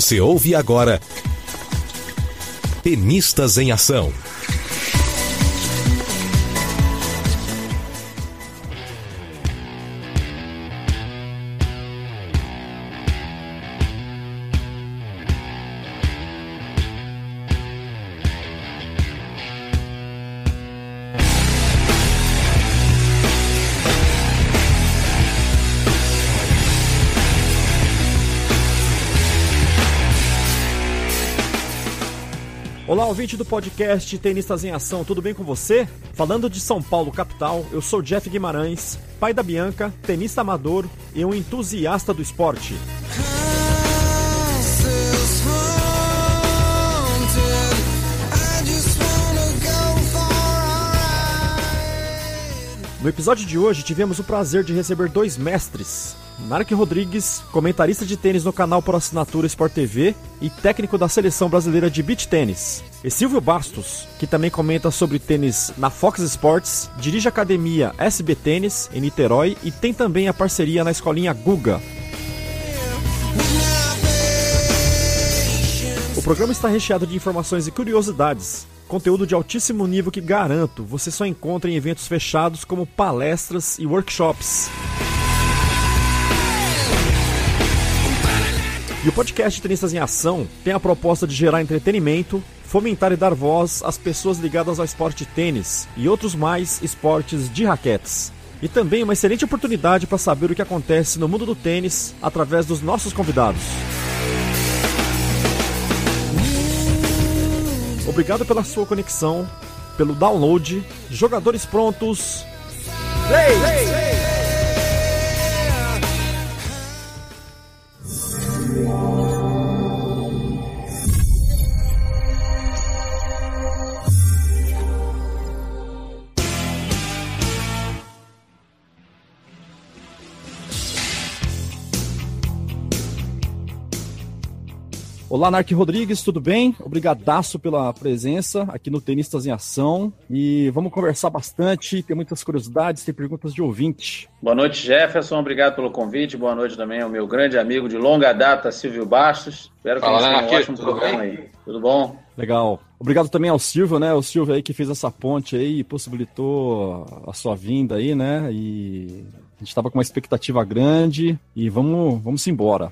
Você ouve agora Tenistas em Ação. Ouvinte do podcast Tenistas em Ação, tudo bem com você? Falando de São Paulo, capital, eu sou Jeff Guimarães, pai da Bianca, tenista amador e um entusiasta do esporte. No episódio de hoje, tivemos o prazer de receber dois mestres. Narc Rodrigues, comentarista de tênis no canal por assinatura Sport TV e técnico da seleção brasileira de beach tênis. E Silvio Bastos, que também comenta sobre tênis na Fox Sports, dirige a academia SB Tênis em Niterói e tem também a parceria na escolinha Guga. O programa está recheado de informações e curiosidades. Conteúdo de altíssimo nível que garanto você só encontra em eventos fechados como palestras e workshops. E o podcast Tenistas em Ação tem a proposta de gerar entretenimento, fomentar e dar voz às pessoas ligadas ao esporte tênis e outros mais esportes de raquetes. E também uma excelente oportunidade para saber o que acontece no mundo do tênis através dos nossos convidados. Obrigado pela sua conexão, pelo download. Jogadores prontos. Play! play. You. Olá, Narc Rodrigues, tudo bem? Obrigadaço pela presença aqui no Tenistas em Ação. E vamos conversar bastante, tem muitas curiosidades, tem perguntas de ouvinte. Boa noite, Jefferson. Obrigado pelo convite. Boa noite também ao meu grande amigo de longa data, Silvio Bastos. Espero que Fala, tenha um ótimo programa bem? aí. Tudo bom? Legal. Obrigado também ao Silvio, né? O Silvio aí que fez essa ponte aí e possibilitou a sua vinda aí, né? E a gente estava com uma expectativa grande e vamos, vamos embora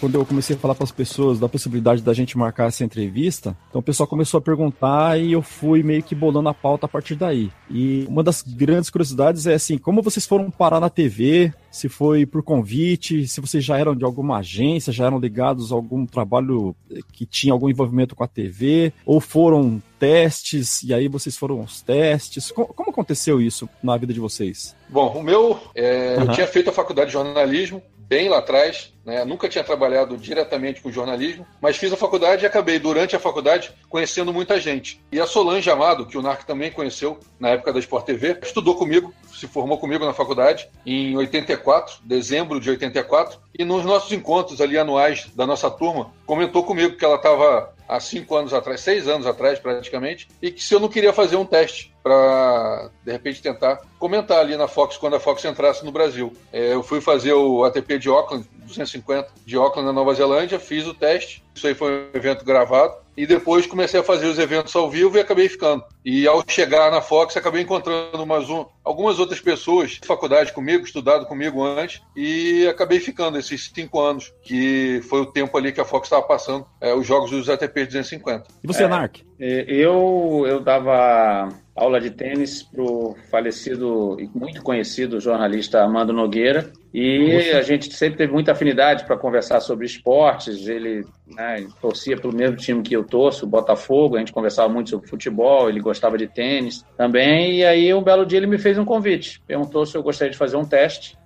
quando eu comecei a falar para as pessoas da possibilidade da gente marcar essa entrevista, então o pessoal começou a perguntar e eu fui meio que bolando a pauta a partir daí. E uma das grandes curiosidades é assim, como vocês foram parar na TV? Se foi por convite, se vocês já eram de alguma agência, já eram ligados a algum trabalho que tinha algum envolvimento com a TV, ou foram testes e aí vocês foram aos testes. Como, aconteceu isso na vida de vocês? Bom, o meu, é, uhum. eu tinha feito a faculdade de jornalismo, bem lá atrás, né? Nunca tinha trabalhado diretamente com jornalismo, mas fiz a faculdade e acabei, durante a faculdade, conhecendo muita gente. E a Solange Amado, que o Narc também conheceu na época da Sport TV, estudou comigo, se formou comigo na faculdade em 84, dezembro de 84, e nos nossos encontros ali anuais da nossa turma, comentou comigo que ela estava há cinco anos atrás, seis anos atrás praticamente, e que se eu não queria fazer um teste para de repente tentar comentar ali na Fox quando a Fox entrasse no Brasil. É, eu fui fazer o ATP de Auckland 250 de Auckland na Nova Zelândia, fiz o teste. Isso aí foi um evento gravado. E depois comecei a fazer os eventos ao vivo e acabei ficando. E ao chegar na Fox, acabei encontrando umas, um, algumas outras pessoas de faculdade comigo, estudado comigo antes, e acabei ficando esses cinco anos, que foi o tempo ali que a Fox estava passando é, os jogos dos ATP 250. E você, é, Narc? É, eu, eu dava aula de tênis para o falecido e muito conhecido jornalista Armando Nogueira. E a gente sempre teve muita afinidade para conversar sobre esportes. Ele né, torcia pelo mesmo time que eu torço, o Botafogo. A gente conversava muito sobre futebol, ele gostava de tênis também. E aí, um belo dia, ele me fez um convite. Perguntou se eu gostaria de fazer um teste.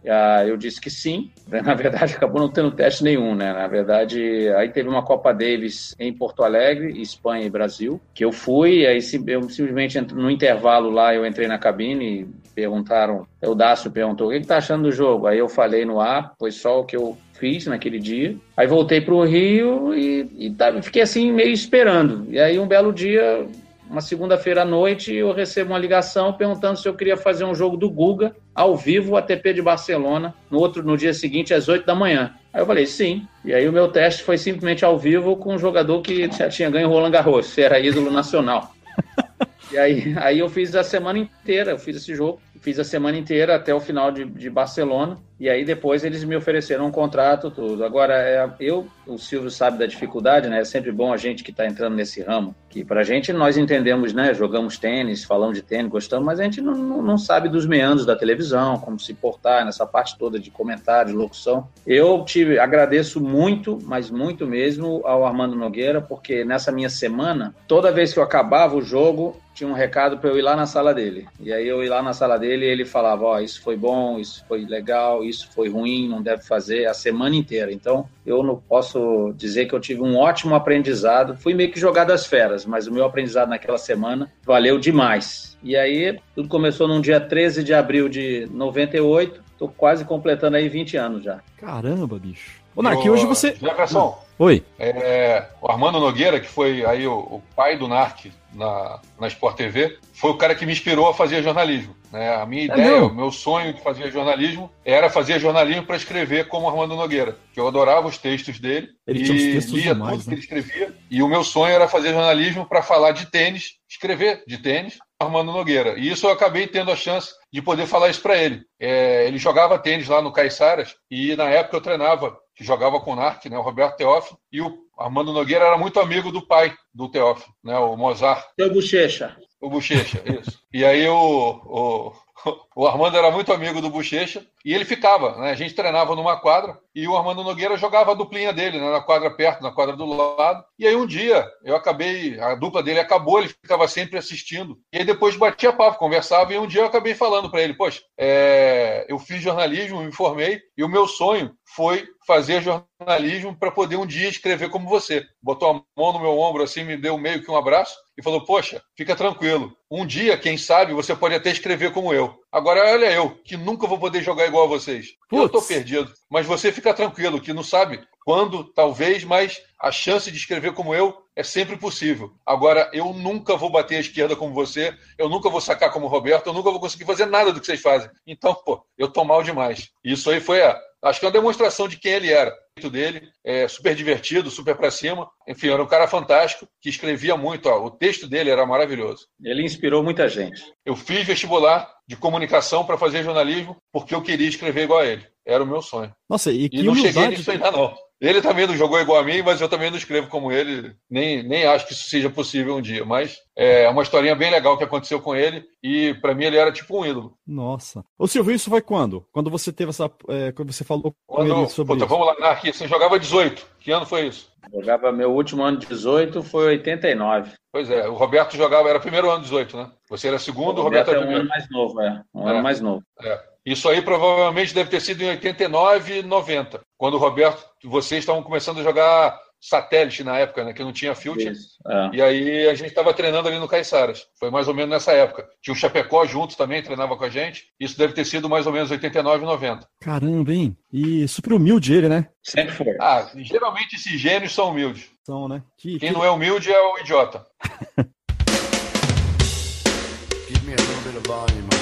Eu disse que sim. Na verdade, acabou não tendo teste nenhum, né? Na verdade, aí teve uma Copa Davis em Porto Alegre, Espanha e Brasil, que eu fui. Aí eu simplesmente, no intervalo lá, eu entrei na cabine e perguntaram, o Dácio perguntou, o que, que tá achando do jogo? Aí eu falei no ar, foi só o que eu fiz naquele dia. Aí voltei para o Rio e, e fiquei assim meio esperando. E aí um belo dia, uma segunda-feira à noite, eu recebo uma ligação perguntando se eu queria fazer um jogo do Guga ao vivo ATP de Barcelona no outro no dia seguinte às 8 da manhã. Aí eu falei, sim. E aí o meu teste foi simplesmente ao vivo com um jogador que já tinha ganho Roland Garros, era ídolo nacional. e aí, aí eu fiz a semana inteira, eu fiz esse jogo, fiz a semana inteira até o final de, de Barcelona. E aí depois eles me ofereceram um contrato, tudo. Agora, é, eu, o Silvio sabe da dificuldade, né? É sempre bom a gente que está entrando nesse ramo. Que pra gente nós entendemos, né? Jogamos tênis, falamos de tênis, gostamos, mas a gente não, não, não sabe dos meandros da televisão, como se portar nessa parte toda de comentário, de locução. Eu tive, agradeço muito, mas muito mesmo, ao Armando Nogueira, porque nessa minha semana, toda vez que eu acabava o jogo, tinha um recado para eu ir lá na sala dele. E aí eu ir lá na sala dele e ele falava: Ó, oh, isso foi bom, isso foi legal, isso foi ruim, não deve fazer a semana inteira. Então, eu não posso dizer que eu tive um ótimo aprendizado. Fui meio que jogado às feras, mas o meu aprendizado naquela semana valeu demais. E aí, tudo começou num dia 13 de abril de 98. Tô quase completando aí 20 anos já. Caramba, bicho. Ô, Nark, hoje você. Jefferson. Oi. É, o Armando Nogueira, que foi aí o, o pai do Narc na, na Sport TV, foi o cara que me inspirou a fazer jornalismo. Né? A minha é ideia, o meu sonho de fazer jornalismo era fazer jornalismo para escrever como Armando Nogueira, que eu adorava os textos dele ele e textos lia demais, tudo que né? ele escrevia. E o meu sonho era fazer jornalismo para falar de tênis, escrever de tênis, Armando Nogueira. E isso eu acabei tendo a chance de poder falar isso para ele. É, ele jogava tênis lá no Caiçaras e na época eu treinava, que jogava com o Narc, né, o Roberto Teófilo, e o Armando Nogueira era muito amigo do pai do Teófilo, né, o Mozart. Seu bochecha. O Bochecha, isso. E aí o, o, o Armando era muito amigo do Bochecha e ele ficava, né? A gente treinava numa quadra e o Armando Nogueira jogava a duplinha dele, né? Na quadra perto, na quadra do lado. E aí um dia eu acabei, a dupla dele acabou, ele ficava sempre assistindo. E aí depois batia papo, conversava e um dia eu acabei falando para ele, poxa, é, eu fiz jornalismo, me formei e o meu sonho foi fazer jornalismo para poder um dia escrever como você. Botou a mão no meu ombro assim, me deu meio que um abraço e falou: Poxa, fica tranquilo. Um dia, quem sabe, você pode até escrever como eu. Agora, olha eu, que nunca vou poder jogar igual a vocês. Eu tô Putz. perdido. Mas você fica tranquilo, que não sabe quando, talvez, mas a chance de escrever como eu é sempre possível. Agora, eu nunca vou bater a esquerda como você, eu nunca vou sacar como o Roberto, eu nunca vou conseguir fazer nada do que vocês fazem. Então, pô, eu tô mal demais. Isso aí foi a. Acho que é uma demonstração de quem ele era. O dele é super divertido, super pra cima. Enfim, era um cara fantástico que escrevia muito. Ó, o texto dele era maravilhoso. Ele inspirou muita gente. Eu fiz vestibular de comunicação para fazer jornalismo porque eu queria escrever igual a ele. Era o meu sonho. Nossa, e E que não cheguei nisso ainda não. Ele também não jogou igual a mim, mas eu também não escrevo como ele. Nem, nem acho que isso seja possível um dia. Mas é uma historinha bem legal que aconteceu com ele. E para mim ele era tipo um ídolo. Nossa. Ô, Silvio, isso foi quando? Quando você teve essa. é, quando você falou com Quando, ele sobre puta, isso? vamos lá, Narque, você jogava 18. Que ano foi isso? Jogava meu último ano de 18, foi 89. Pois é, o Roberto jogava, era primeiro ano 18, né? Você era segundo, o Roberto, é era um primeiro. ano mais novo, é. Um É. ano mais novo. É. Isso aí provavelmente deve ter sido em 89 e 90, quando o Roberto, vocês estavam começando a jogar satélite na época, né? Que não tinha filtro. É. E aí a gente estava treinando ali no Caiçaras. Foi mais ou menos nessa época. Tinha o Chapecó junto também, treinava com a gente. Isso deve ter sido mais ou menos 89, 90. Caramba, hein? E super humilde ele, né? Sempre foi. Ah, geralmente esses gênios são humildes. São, né? Que, Quem que- não é humilde é o idiota. Give me a little bit of volume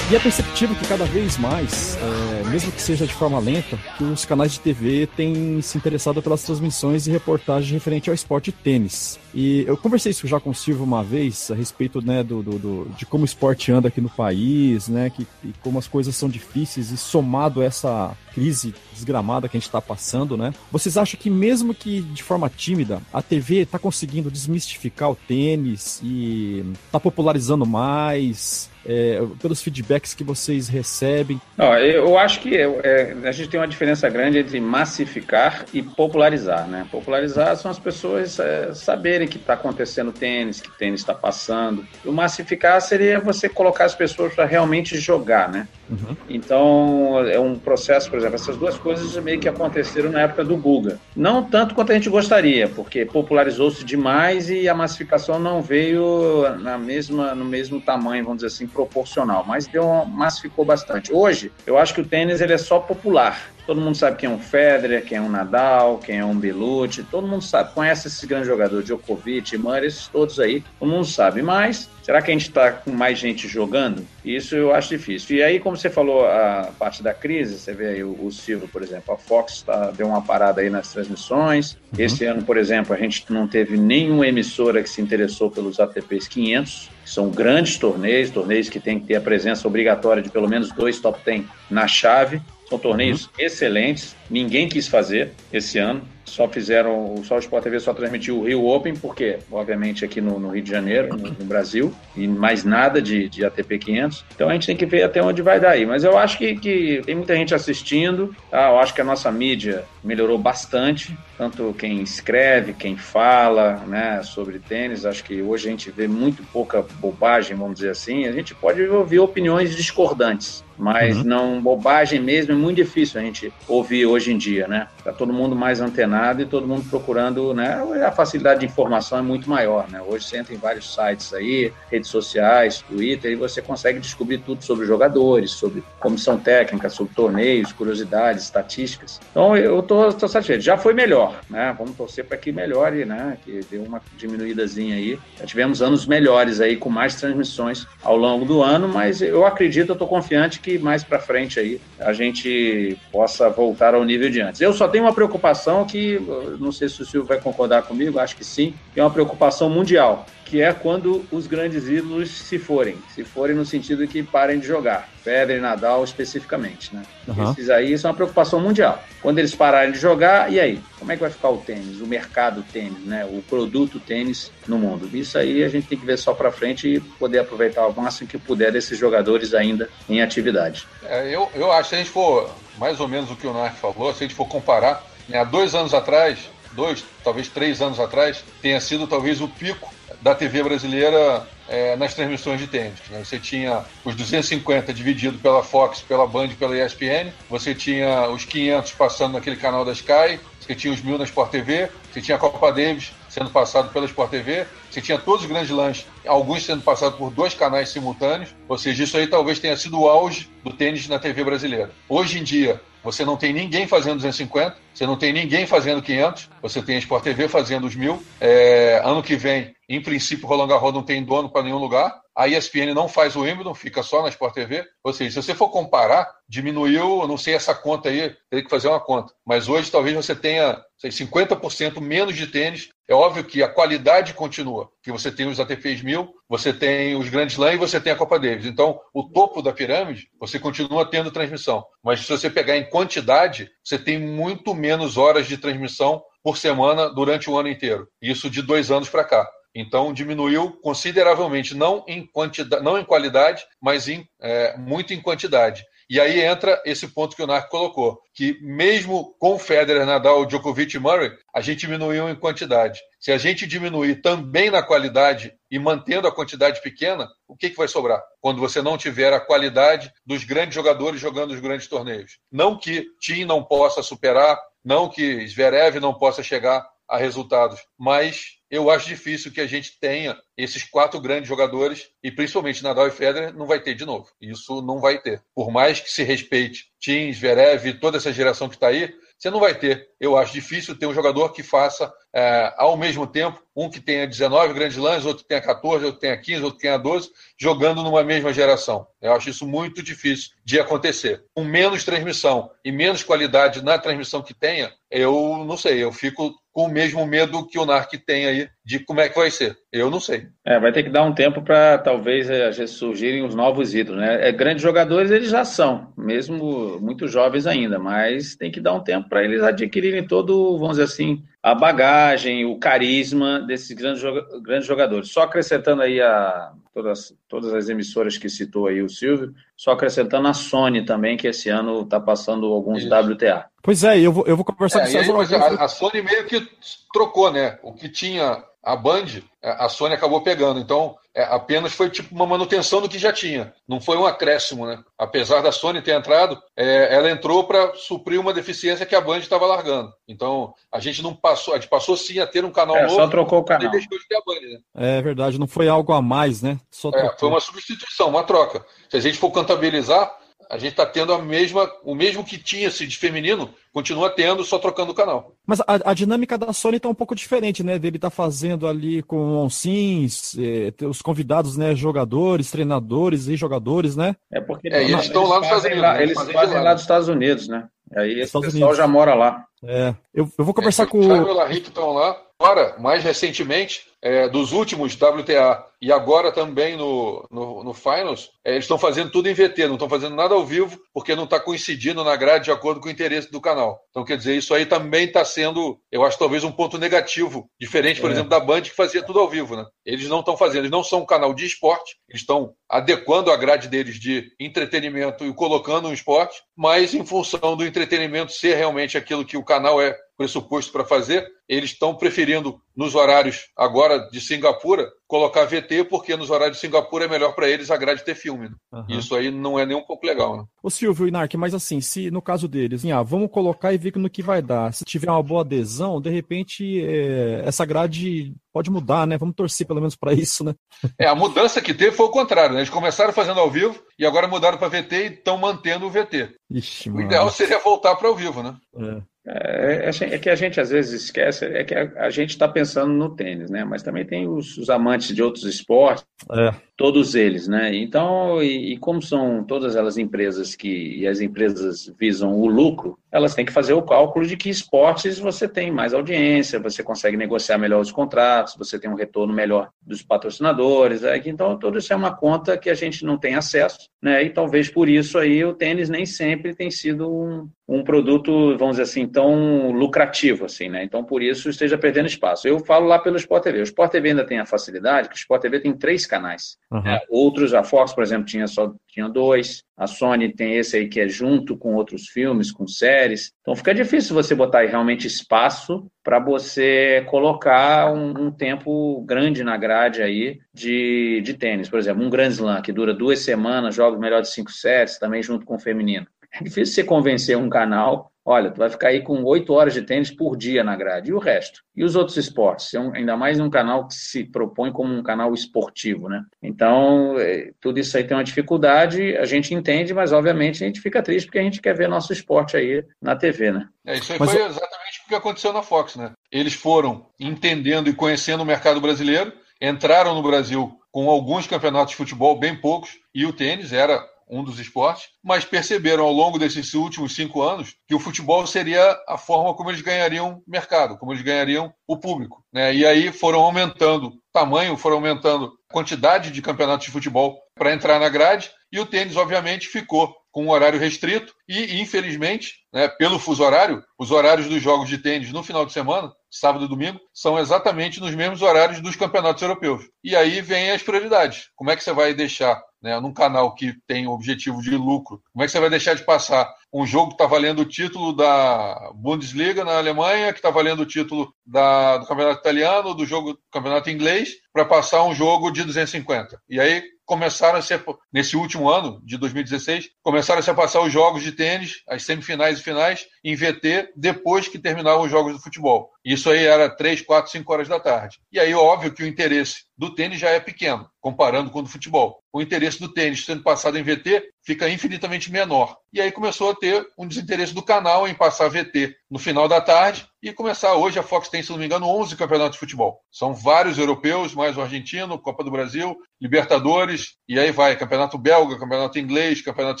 E é perceptível que cada vez mais, é, mesmo que seja de forma lenta, que os canais de TV têm se interessado pelas transmissões e reportagens referente ao esporte tênis. E eu conversei isso já com o Silvio uma vez, a respeito né, do, do- do- de como o esporte anda aqui no país, né, que, como as coisas são difíceis, e somado a essa crise desgramada que a gente está passando, né? Vocês acham que mesmo que de forma tímida, a TV está conseguindo desmistificar o tênis e está popularizando mais? é, pelos feedbacks que vocês recebem. Ó, eu acho que é, a gente tem uma diferença grande entre massificar e popularizar, né? Popularizar são as pessoas é, saberem que está acontecendo tênis, que tênis está passando. O massificar seria você colocar as pessoas para realmente jogar, né? Uhum. Então, é um processo, por exemplo, essas duas coisas meio que aconteceram na época do Guga. Não tanto quanto a gente gostaria, porque popularizou-se demais e a massificação não veio na mesma, no mesmo tamanho, vamos dizer assim, proporcional, mas deu massificou bastante. Hoje, eu acho que o tênis ele é só popular. Todo mundo sabe quem é um Federer, quem é um Nadal, quem é um Belucci, todo mundo sabe, conhece esses grandes jogadores, Djokovic, Murray, esses todos aí, todo mundo sabe. Mas será que a gente está com mais gente jogando? Isso eu acho difícil. E aí, como você falou, a parte da crise, você vê aí o, o Silvio, por exemplo, a Fox tá, deu uma parada aí nas transmissões. Uhum. Esse ano, por exemplo, a gente não teve nenhuma emissora que se interessou pelos ATPs 500, que são grandes torneios, torneios que tem que ter a presença obrigatória de pelo menos dois top 10 na chave. São torneios uhum. excelentes, ninguém quis fazer esse ano só fizeram, só o Sport TV só transmitiu o Rio Open, porque, obviamente, aqui no, no Rio de Janeiro, no, no, Brasil, e mais nada de, de ATP 500. Então a gente tem que ver até onde vai dar aí. Mas eu acho que, que tem muita gente assistindo, tá? eu acho que a nossa mídia melhorou bastante, tanto quem escreve, quem fala né, sobre tênis. Acho que hoje a gente vê muito pouca bobagem, vamos dizer assim. A gente pode ouvir opiniões discordantes, mas uhum. não bobagem mesmo é muito difícil a gente ouvir hoje em dia, né? Tá todo mundo mais antenado e todo mundo procurando, né? A facilidade de informação é muito maior, né? Hoje você entra em vários sites aí, redes sociais, Twitter, e você consegue descobrir tudo sobre jogadores, sobre comissão técnica, sobre torneios, curiosidades, estatísticas. Então eu tô, tô satisfeito. Já foi melhor, né? Vamos torcer para que melhore, né? Que deu uma diminuídazinha aí. Já tivemos anos melhores aí com mais transmissões ao longo do ano, mas eu acredito, eu tô confiante que mais para frente aí a gente possa voltar ao nível de antes. Eu só tenho uma preocupação que, não sei se o Silvio vai concordar comigo, acho que sim, é uma preocupação mundial, que é quando os grandes ídolos se forem, se forem no sentido que parem de jogar, Federer e Nadal especificamente, né? Uhum. Esses aí são uma preocupação mundial. Quando eles pararem de jogar, e aí? Como é que vai ficar o tênis, o mercado tênis, né? O produto tênis no mundo? Isso aí a gente tem que ver só para frente e poder aproveitar o máximo que puder desses jogadores ainda em atividade. É, eu, eu acho que a gente for mais ou menos o que o Narc falou, se a gente for comparar, né, há dois anos atrás, dois, talvez três anos atrás, tenha sido talvez o pico da TV brasileira é, nas transmissões de tênis. Né? Você tinha os 250 dividido pela Fox, pela Band pela ESPN, você tinha os 500 passando naquele canal da Sky, você tinha os mil na Sport TV, você tinha a Copa Davis sendo passado pela Sport TV, você tinha todos os grandes lances, alguns sendo passados por dois canais simultâneos, ou seja, isso aí talvez tenha sido o auge do tênis na TV brasileira. Hoje em dia, você não tem ninguém fazendo 250, você não tem ninguém fazendo 500, você tem a Sport TV fazendo os mil. É, ano que vem, em princípio, Roland Garros não tem dono para nenhum lugar. A ESPN não faz o Wimbledon, fica só na Sport TV. Ou seja, se você for comparar, diminuiu, não sei essa conta aí, teria que fazer uma conta. Mas hoje talvez você tenha sei, 50% menos de tênis. É óbvio que a qualidade continua, que você tem os ATPs 1000, você tem os Grand Slam e você tem a Copa Davis. Então, o topo da pirâmide, você continua tendo transmissão. Mas se você pegar em quantidade, você tem muito menos horas de transmissão por semana durante o ano inteiro. Isso de dois anos para cá. Então diminuiu consideravelmente, não em, quantidade, não em qualidade, mas em, é, muito em quantidade. E aí entra esse ponto que o Narco colocou, que mesmo com Federer, Nadal, Djokovic e Murray, a gente diminuiu em quantidade. Se a gente diminuir também na qualidade e mantendo a quantidade pequena, o que, que vai sobrar? Quando você não tiver a qualidade dos grandes jogadores jogando os grandes torneios. Não que Tim não possa superar, não que Zverev não possa chegar a resultados, mas eu acho difícil que a gente tenha esses quatro grandes jogadores, e principalmente Nadal e Federer, não vai ter de novo. Isso não vai ter. Por mais que se respeite Tim, Zverev, toda essa geração que está aí, você não vai ter. Eu acho difícil ter um jogador que faça é, ao mesmo tempo, um que tenha 19 grandes lãs, outro que tenha 14, outro que tenha 15, outro que tenha 12, jogando numa mesma geração. Eu acho isso muito difícil de acontecer. Com menos transmissão e menos qualidade na transmissão que tenha, eu não sei, eu fico com o mesmo medo que o NARC tem aí de como é que vai ser. Eu não sei. É, vai ter que dar um tempo para talvez é, surgirem os novos ídolos, né? É, grandes jogadores eles já são, mesmo muito jovens ainda, mas tem que dar um tempo para eles adquirirem todo, vamos dizer assim, a bagagem, o carisma desses grandes, grandes jogadores. Só acrescentando aí a todas, todas as emissoras que citou aí o Silvio, só acrescentando a Sony também, que esse ano está passando alguns Isso. WTA. Pois é, eu vou, eu vou conversar é, com o César. Aí, a, a Sony meio que trocou, né? O que tinha a Band, é, a Sony acabou pegando. Então, é, apenas foi tipo uma manutenção do que já tinha. Não foi um acréscimo, né? Apesar da Sony ter entrado, é, ela entrou para suprir uma deficiência que a Band estava largando. Então, a gente não passou, a gente passou sim a ter um canal é, novo. Só trocou o canal. Deixou de ter a Band, né? É verdade, não foi algo a mais, né? Só é, foi uma substituição, uma troca. Se a gente for contabilizar, a gente está tendo a mesma, o mesmo que tinha-se de feminino, continua tendo, só trocando o canal. Mas a, a dinâmica da Sony está um pouco diferente, né? Dele tá fazendo ali com onsins, eh, os convidados, né? Jogadores, treinadores e jogadores, né? É porque é, eles, estão lá nos Estados Unidos. Lá, né? eles fazem, fazem lá dos Estados Unidos, né? Aí esse pessoal Unidos. já mora lá. É, eu, eu vou conversar é, com o. Larrito estão lá. Agora, mais recentemente, é, dos últimos WTA e agora também no, no, no Finals, é, eles estão fazendo tudo em VT, não estão fazendo nada ao vivo, porque não está coincidindo na grade de acordo com o interesse do canal. Então, quer dizer, isso aí também está sendo, eu acho, talvez um ponto negativo, diferente, por é. exemplo, da Band, que fazia tudo ao vivo. Né? Eles não estão fazendo, eles não são um canal de esporte, eles estão adequando a grade deles de entretenimento e colocando um esporte, mas em função do entretenimento ser realmente aquilo que o canal é pressuposto para fazer, eles estão preferindo, nos horários agora de Singapura, colocar VT, porque nos horários de Singapura é melhor para eles a grade ter filme. Né? Uhum. Isso aí não é nem um pouco legal. Né? Ô Silvio Inark, mas assim, se no caso deles, assim, ah, vamos colocar e ver no que vai dar. Se tiver uma boa adesão, de repente é, essa grade pode mudar, né? Vamos torcer pelo menos para isso, né? É, a mudança que teve foi o contrário, né? Eles começaram fazendo ao vivo e agora mudaram para VT e estão mantendo o VT. Ixi, o ideal seria voltar para ao vivo, né? É. É, é, é, que a gente às vezes esquece, é que a, a gente está pensando no tênis, né? Mas também tem os, os amantes de outros esportes, é. Todos eles, né? Então, e, e, como são todas elas empresas que e as empresas visam o lucro, elas têm que fazer o cálculo de que esportes você tem mais audiência, você consegue negociar melhor os contratos, você tem um retorno melhor dos patrocinadores, é, então tudo isso é uma conta que a gente não tem acesso, né? E talvez por isso aí o tênis nem sempre tem sido um, um produto, vamos dizer assim, tão lucrativo, assim, né? Então, por isso, esteja perdendo espaço. Eu falo lá pelo Sport TV. O Sport TV ainda tem a facilidade que o Sport TV tem três canais. Uhum. Né? Outros, a Fox, por exemplo, tinha só tinha dois. A Sony tem esse aí que é junto com outros filmes, com séries. Então, fica difícil você botar aí realmente espaço para você colocar um, um, tempo grande na grade aí de, de tênis. Por exemplo, um Grand Slam que dura duas semanas, joga melhor de cinco sets, também junto com o feminino. É difícil você convencer um canal, olha, tu vai ficar aí com oito horas de tênis por dia na grade. E o resto? E os outros esportes? Ainda mais num canal que se propõe como um canal esportivo, né? Então, é, tudo isso aí tem uma dificuldade, a gente entende, mas obviamente a gente fica triste porque a gente quer ver nosso esporte aí na TV, né? É, isso aí mas foi exatamente o que aconteceu na Fox, né? Eles foram entendendo e conhecendo o mercado brasileiro, entraram no Brasil com alguns campeonatos de futebol, bem poucos, e o tênis era um dos esportes, mas perceberam ao longo desses últimos cinco anos que o futebol seria a forma como eles ganhariam mercado, como eles ganhariam o público. Né? E aí foram aumentando tamanho, foram aumentando quantidade de campeonatos de futebol para entrar na grade, e o tênis, obviamente, ficou com um horário restrito e, infelizmente, né, pelo fuso horário, os horários dos jogos de tênis no final de semana, sábado e domingo, são exatamente nos mesmos horários dos campeonatos europeus. E aí vem as prioridades. Como é que você vai deixar né, num canal que tem objetivo de lucro, como é que você vai deixar de passar? Um jogo que está valendo o título da Bundesliga na Alemanha, que está valendo o título da, do campeonato italiano, do jogo do campeonato inglês, para passar um jogo de 250? E aí começaram a ser, nesse último ano, de 2016, começaram a se passar os jogos de tênis, as semifinais e finais, em VT, depois que terminavam os jogos do futebol. Isso aí era 3, 4, 5 horas da tarde. E aí, óbvio que o interesse do tênis já é pequeno, comparando com o do futebol. O interesse do tênis sendo passado em VT fica infinitamente menor. E aí começou a ter um desinteresse do canal em passar VT no final da tarde e começar. Hoje a Fox tem, se não me engano, 11 campeonatos de futebol. São vários europeus, mais o argentino, Copa do Brasil, Libertadores, e aí vai campeonato belga, campeonato inglês, campeonato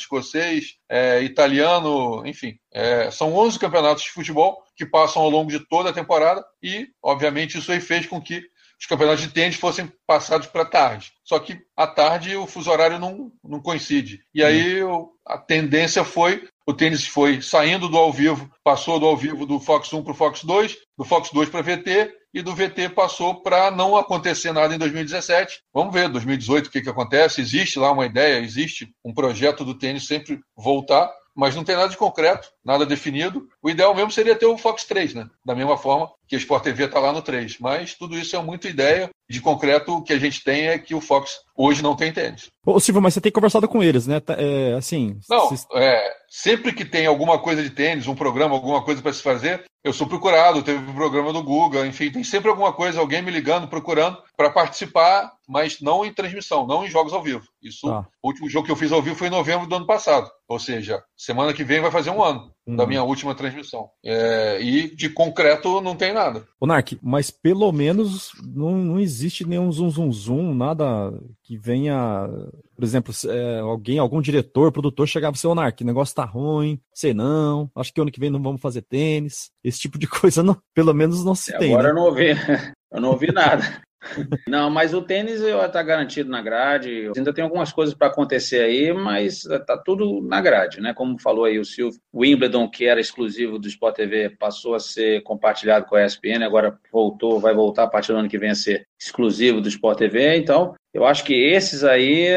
escocês, é, italiano, enfim. É, são 11 campeonatos de futebol que passam ao longo de toda a temporada e, obviamente, isso aí fez com que os campeonatos de tênis fossem passados para tarde. Só que à tarde o fuso horário não, não coincide. E aí a tendência foi, o tênis foi saindo do ao vivo, passou do ao vivo do Fox 1 para o Fox 2, do Fox 2 para VT, e do VT passou para não acontecer nada em 2017. Vamos ver, 2018, o que, que acontece. Existe lá uma ideia, existe um projeto do tênis sempre voltar, mas não tem nada de concreto, nada definido. O ideal mesmo seria ter o Fox 3, né? Da mesma forma que a Sport TV está lá no 3. Mas tudo isso é muita ideia. De concreto, o que a gente tem é que o Fox hoje não tem tênis. Ô, Silvio, mas você tem conversado com eles, né? É, assim. Não, é, sempre que tem alguma coisa de tênis, um programa, alguma coisa para se fazer, eu sou procurado. Teve um programa do Google, enfim, tem sempre alguma coisa, alguém me ligando, procurando para participar, mas não em transmissão, não em jogos ao vivo. Isso, ah. o último jogo que eu fiz ao vivo foi em novembro do ano passado. Ou seja, semana que vem vai fazer um ano uhum. da minha última transmissão. É, e de concreto não tem nada. Ô, Nark, mas pelo menos não, não existe nenhum zum zum zum, nada que venha, por exemplo, é, alguém, algum diretor, produtor chegar para o Nark, o negócio tá ruim, sei não, acho que ano que vem não vamos fazer tênis. Esse tipo de coisa, não, pelo menos não se tem. Agora né? eu não ouvi, eu não ouvi nada. Não, mas o tênis está garantido na grade. Ainda tem algumas coisas para acontecer aí, mas está tudo na grade, né? Como falou aí o Silvio, o Wimbledon, que era exclusivo do Sport TV, passou a ser compartilhado com a ESPN, agora voltou, vai voltar a partir do ano que vem a ser exclusivo do Sport TV. Então, eu acho que esses aí,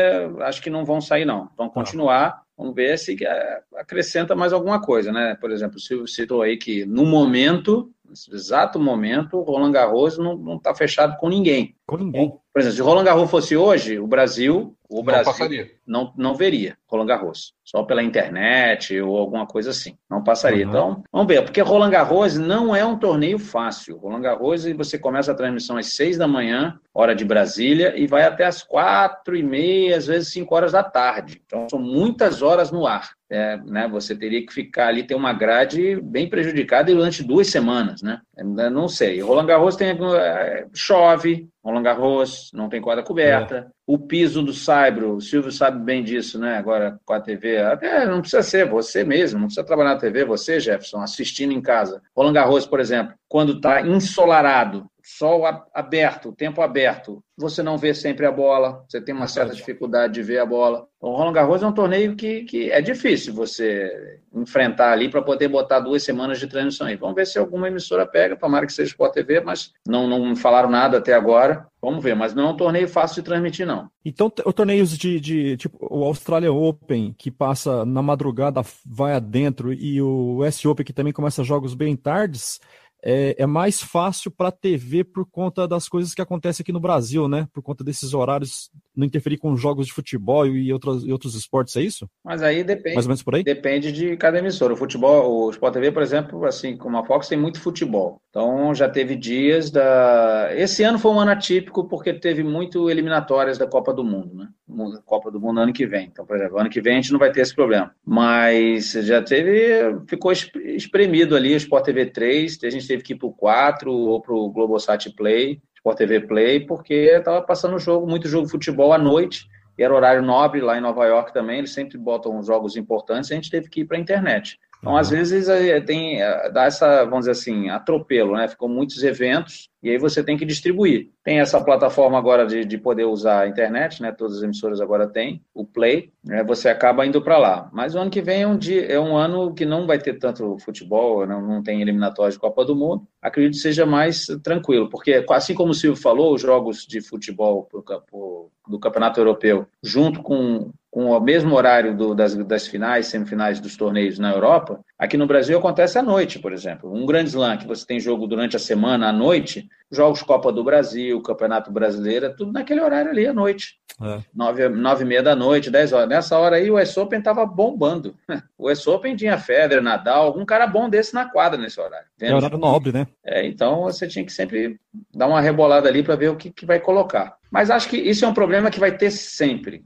acho que não vão sair, não. Vão continuar. Vamos ver se acrescenta mais alguma coisa, né? Por exemplo, o Silvio citou aí que no momento Nesse exato momento, o Roland Garros não está fechado com ninguém. Com ninguém. Por exemplo, se o Roland Garros fosse hoje, o Brasil, o Brasil não, não, não veria Roland Garros. Só pela internet ou alguma coisa assim. Não passaria. Uhum. Então, vamos ver. Porque Roland Garros não é um torneio fácil. Roland Garros, você começa a transmissão às seis da manhã, hora de Brasília, e vai até às quatro e meia, às vezes cinco horas da tarde. Então, são muitas horas no ar. É, né, você teria que ficar ali, ter uma grade bem prejudicada durante duas semanas, né? Não sei. Roland Garros tem é, chove, Roland Garros, não tem quadra coberta. É. O piso do Saibro, o Silvio sabe bem disso, né? Agora com a TV, até não precisa ser você mesmo, não precisa trabalhar na TV, você, Jefferson, assistindo em casa. Roland Garros, por exemplo, quando está ensolarado, sol aberto, tempo aberto, você não vê sempre a bola, você tem uma certa dificuldade de ver a bola. O Roland Garros é um torneio que, que é difícil você enfrentar ali para poder botar duas semanas de transmissão aí. Vamos ver se alguma emissora pega, tomara que seja Sport TV, mas não, não falaram nada até agora. Vamos ver, mas não é um torneio fácil de transmitir, não. Então, o torneios de, de tipo o Australia Open, que passa na madrugada, vai adentro, e o US Open, que também começa jogos bem tardes, é, é mais fácil para a TV por conta das coisas que acontecem aqui no Brasil, né? Por conta desses horários não interferir com jogos de futebol e outros, e outros esportes, é isso? Mas aí depende. Mais ou menos por aí? Depende de cada emissora. O futebol, o Sport TV, por exemplo, assim como a Fox, tem muito futebol. Então já teve dias da. Esse ano foi um ano atípico porque teve muito eliminatórias da Copa do Mundo, né? Copa do Mundo ano que vem. Então, por exemplo, ano que vem a gente não vai ter esse problema. Mas já teve. Ficou espremido ali o Sport TV 3, a gente teve que ir para o 4 ou para o Globosat Play, Sport TV Play, porque estava passando jogo, muito jogo de futebol à noite. E era horário nobre lá em Nova York também, eles sempre botam jogos importantes, a gente teve que ir para a internet. Então, às vezes, tem, eh, dá essa, vamos dizer assim, atropelo, né? Ficam muitos eventos e aí você tem que distribuir. Tem essa plataforma agora de, de poder usar a internet, né? Todas as emissoras agora têm, o Play, né? Você acaba indo para lá. Mas o ano que vem é um, dia, é um ano que não vai ter tanto futebol, não, não tem eliminatórias de Copa do Mundo. Acredito que seja mais tranquilo, porque assim como o Silvio falou, os jogos de futebol pro, pro, do Campeonato Europeu, junto com com o mesmo horário do, das, das finais, semifinais dos torneios na Europa, aqui no Brasil acontece à noite, por exemplo. Um grande slam que você tem jogo durante a semana à noite, jogos Copa do Brasil, Campeonato Brasileiro, é tudo naquele horário ali à noite. É. Nove, nove e meia da noite, dez horas. Nessa hora aí o West Open estava bombando. O West Open tinha Federer, Nadal, algum cara bom desse na quadra nesse horário. É horário nobre, né? É, então você tinha que sempre dar uma rebolada ali para ver o que, que vai colocar. Mas acho que isso é um problema que vai ter sempre.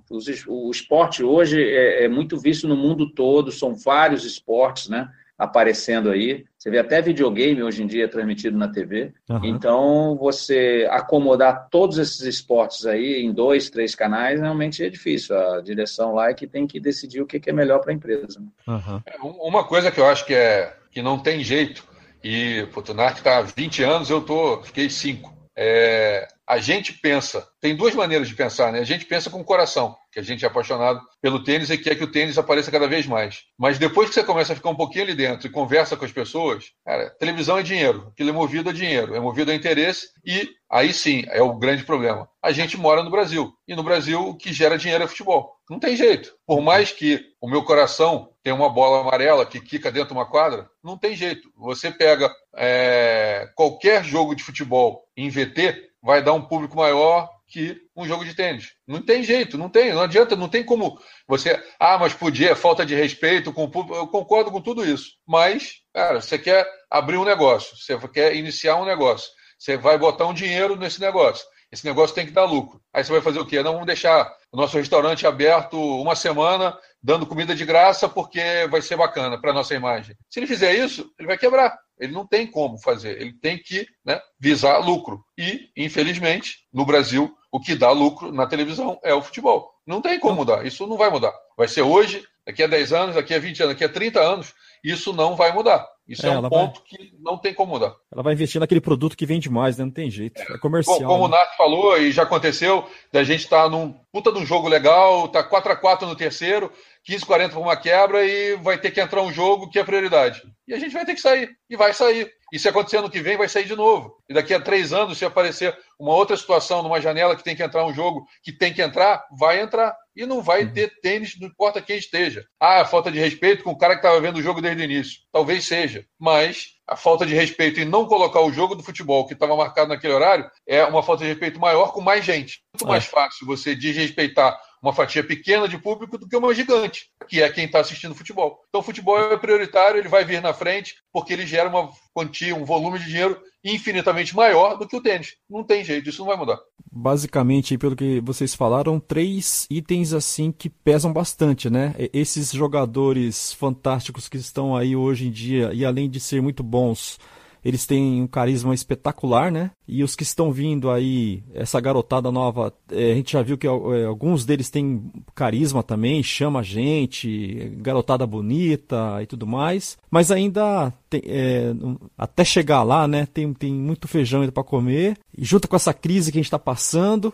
O esporte hoje é, é muito visto no mundo todo, são vários esportes, né? aparecendo aí. Você vê até videogame hoje em dia transmitido na TV. Uhum. Então, você acomodar todos esses esportes aí em dois, três canais, realmente é difícil. A direção lá é que tem que decidir o que é melhor para a empresa. Uhum. Uma coisa que eu acho que, é, que não tem jeito, e o Tunark está há 20 anos, eu tô, fiquei 5. É, a gente pensa, tem duas maneiras de pensar, né? A gente pensa com o coração, que a gente é apaixonado pelo tênis e quer que o tênis apareça cada vez mais. Mas depois que você começa a ficar um pouquinho ali dentro e conversa com as pessoas, cara, televisão é dinheiro, aquilo é movido a dinheiro, é movido a interesse e aí sim é o grande problema. A gente mora no Brasil e no Brasil o que gera dinheiro é futebol. Não tem jeito. Por mais que o meu coração tem uma bola amarela que quica dentro de uma quadra? Não tem jeito. Você pega é, qualquer jogo de futebol em VT, vai dar um público maior que um jogo de tênis. Não tem jeito, não tem, não adianta, não tem como você. Ah, mas podia, é falta de respeito com o público. Eu concordo com tudo isso. Mas, cara, você quer abrir um negócio, você quer iniciar um negócio, você vai botar um dinheiro nesse negócio. Esse negócio tem que dar lucro. Aí você vai fazer o quê? Não vamos deixar o nosso restaurante aberto uma semana, dando comida de graça, porque vai ser bacana para a nossa imagem. Se ele fizer isso, ele vai quebrar. Ele não tem como fazer. Ele tem que né, visar lucro. E, infelizmente, no Brasil, o que dá lucro na televisão é o futebol. Não tem como mudar. Isso não vai mudar. Vai ser hoje, daqui a 10 anos, daqui a 20 anos, daqui a 30 anos. Isso não vai mudar. Isso é, é um ponto vai... que não tem como mudar. Ela vai investir naquele produto que vende mais, né? Não tem jeito. É, é comercial. Como, como né? o Nath falou, e já aconteceu, da gente estar tá num puta de um jogo legal, tá 4 a 4 no terceiro, 15, 40 para uma quebra e vai ter que entrar um jogo que é prioridade. E a gente vai ter que sair. E vai sair. E se acontecer ano que vem, vai sair de novo. E daqui a três anos, se aparecer uma outra situação numa janela que tem que entrar um jogo que tem que entrar, vai entrar. E não vai ter tênis, não importa quem esteja. Ah, falta de respeito com o cara que estava vendo o jogo desde o início. Talvez seja. Mas a falta de respeito em não colocar o jogo do futebol que estava marcado naquele horário é uma falta de respeito maior com mais gente. Muito mais é. fácil você desrespeitar uma fatia pequena de público do que uma gigante, que é quem está assistindo futebol. Então, o futebol é prioritário, ele vai vir na frente, porque ele gera uma quantia, um volume de dinheiro infinitamente maior do que o tênis. Não tem jeito, isso não vai mudar. Basicamente, pelo que vocês falaram, três itens assim que pesam bastante, né? Esses jogadores fantásticos que estão aí hoje em dia, e além de ser muito bons, eles têm um carisma espetacular, né? E os que estão vindo aí, essa garotada nova, é, a gente já viu que é, alguns deles têm carisma também, chama a gente, garotada bonita e tudo mais. Mas ainda, tem, é, até chegar lá, né? Tem, tem muito feijão ainda para comer. E junto com essa crise que a gente está passando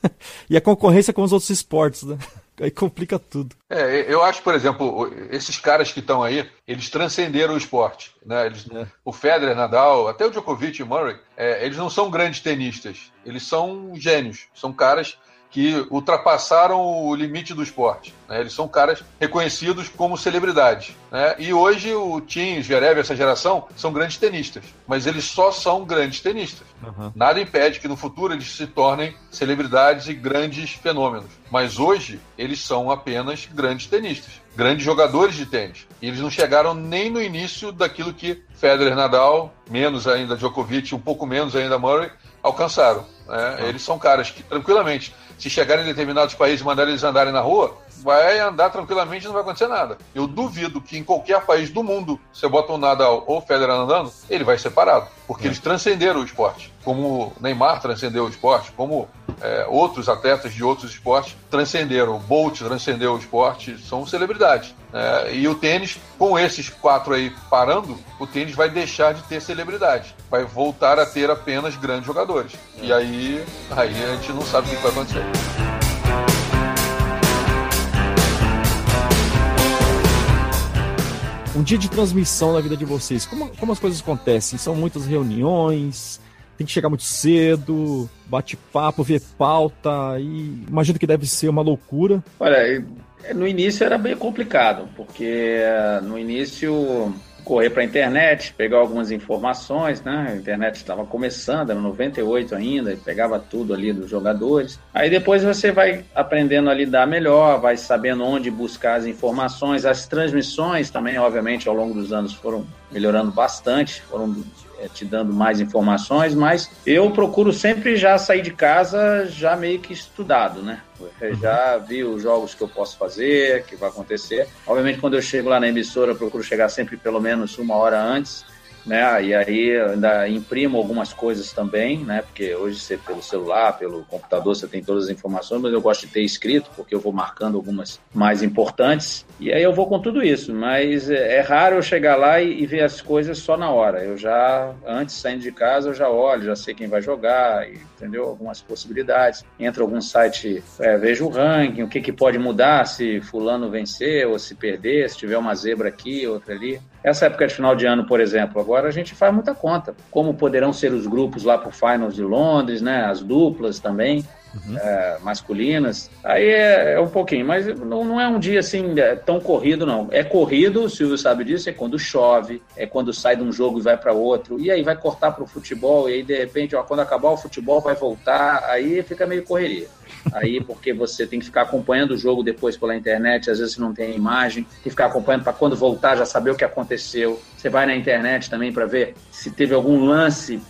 e a concorrência com os outros esportes, né? Aí complica tudo. É, eu acho, por exemplo, esses caras que estão aí, eles transcenderam o esporte. Né? Eles, é. O Federer, Nadal, até o Djokovic e Murray, é, eles não são grandes tenistas. Eles são gênios. São caras que ultrapassaram o limite do esporte. Né? Eles são caras reconhecidos como celebridades. Né? E hoje o Tim, Zverev, essa geração, são grandes tenistas. Mas eles só são grandes tenistas. Uhum. Nada impede que no futuro eles se tornem celebridades e grandes fenômenos. Mas hoje eles são apenas grandes tenistas, grandes jogadores de tênis. E eles não chegaram nem no início daquilo que Federer, Nadal, menos ainda Djokovic, um pouco menos ainda Murray, alcançaram. Né? Uhum. Eles são caras que tranquilamente se chegarem em determinados países e mandarem eles andarem na rua, vai andar tranquilamente e não vai acontecer nada. Eu duvido que em qualquer país do mundo você bota um Nadal ou Federer andando, ele vai ser parado. Porque é. eles transcenderam o esporte. Como Neymar transcendeu o esporte, como é, outros atletas de outros esportes transcenderam. O Bolt transcendeu o esporte, são celebridades. É, e o tênis, com esses quatro aí parando, o tênis vai deixar de ter celebridade. Vai voltar a ter apenas grandes jogadores. E aí, aí a gente não sabe o que vai acontecer. Um dia de transmissão na vida de vocês, como, como as coisas acontecem? São muitas reuniões, tem que chegar muito cedo, bate-papo, ver pauta, e imagino que deve ser uma loucura. Olha, no início era bem complicado, porque no início correr para a internet, pegar algumas informações, né? A internet estava começando, era 98 ainda, pegava tudo ali dos jogadores. Aí depois você vai aprendendo a lidar melhor, vai sabendo onde buscar as informações, as transmissões também, obviamente, ao longo dos anos foram melhorando bastante, foram é, te dando mais informações, mas eu procuro sempre já sair de casa já meio que estudado, né? Eu já vi os jogos que eu posso fazer, que vai acontecer. Obviamente, quando eu chego lá na emissora, eu procuro chegar sempre pelo menos uma hora antes né? E aí ainda imprimo algumas coisas também, né? Porque hoje você pelo celular, pelo computador, você tem todas as informações, mas eu gosto de ter escrito, porque eu vou marcando algumas mais importantes. E aí eu vou com tudo isso, mas é, é raro eu chegar lá e, e, ver as coisas só na hora. Eu já, antes saindo de casa, eu já olho, já sei quem vai jogar, entendeu? Algumas possibilidades. Entra algum site, é, vejo o ranking, o que, que pode mudar se fulano vencer ou se perder, se tiver uma zebra aqui, outra ali. Essa época de final de ano, por exemplo, agora a gente faz muita conta. Como poderão ser os grupos lá para o Finals de Londres, né? As duplas também. Uhum. é, masculinas. Aí é, é, um pouquinho, mas não, não é um dia assim é, tão corrido, não. É corrido, o Silvio sabe disso, é quando chove, é quando sai de um jogo e vai para outro, e aí vai cortar para o futebol, e aí de repente, ó, quando acabar o futebol vai voltar, aí fica meio correria. Aí, porque você tem que ficar acompanhando o jogo depois pela internet, às vezes não tem imagem, tem que ficar acompanhando para quando voltar já saber o que aconteceu. Você vai na internet também para ver se teve algum lance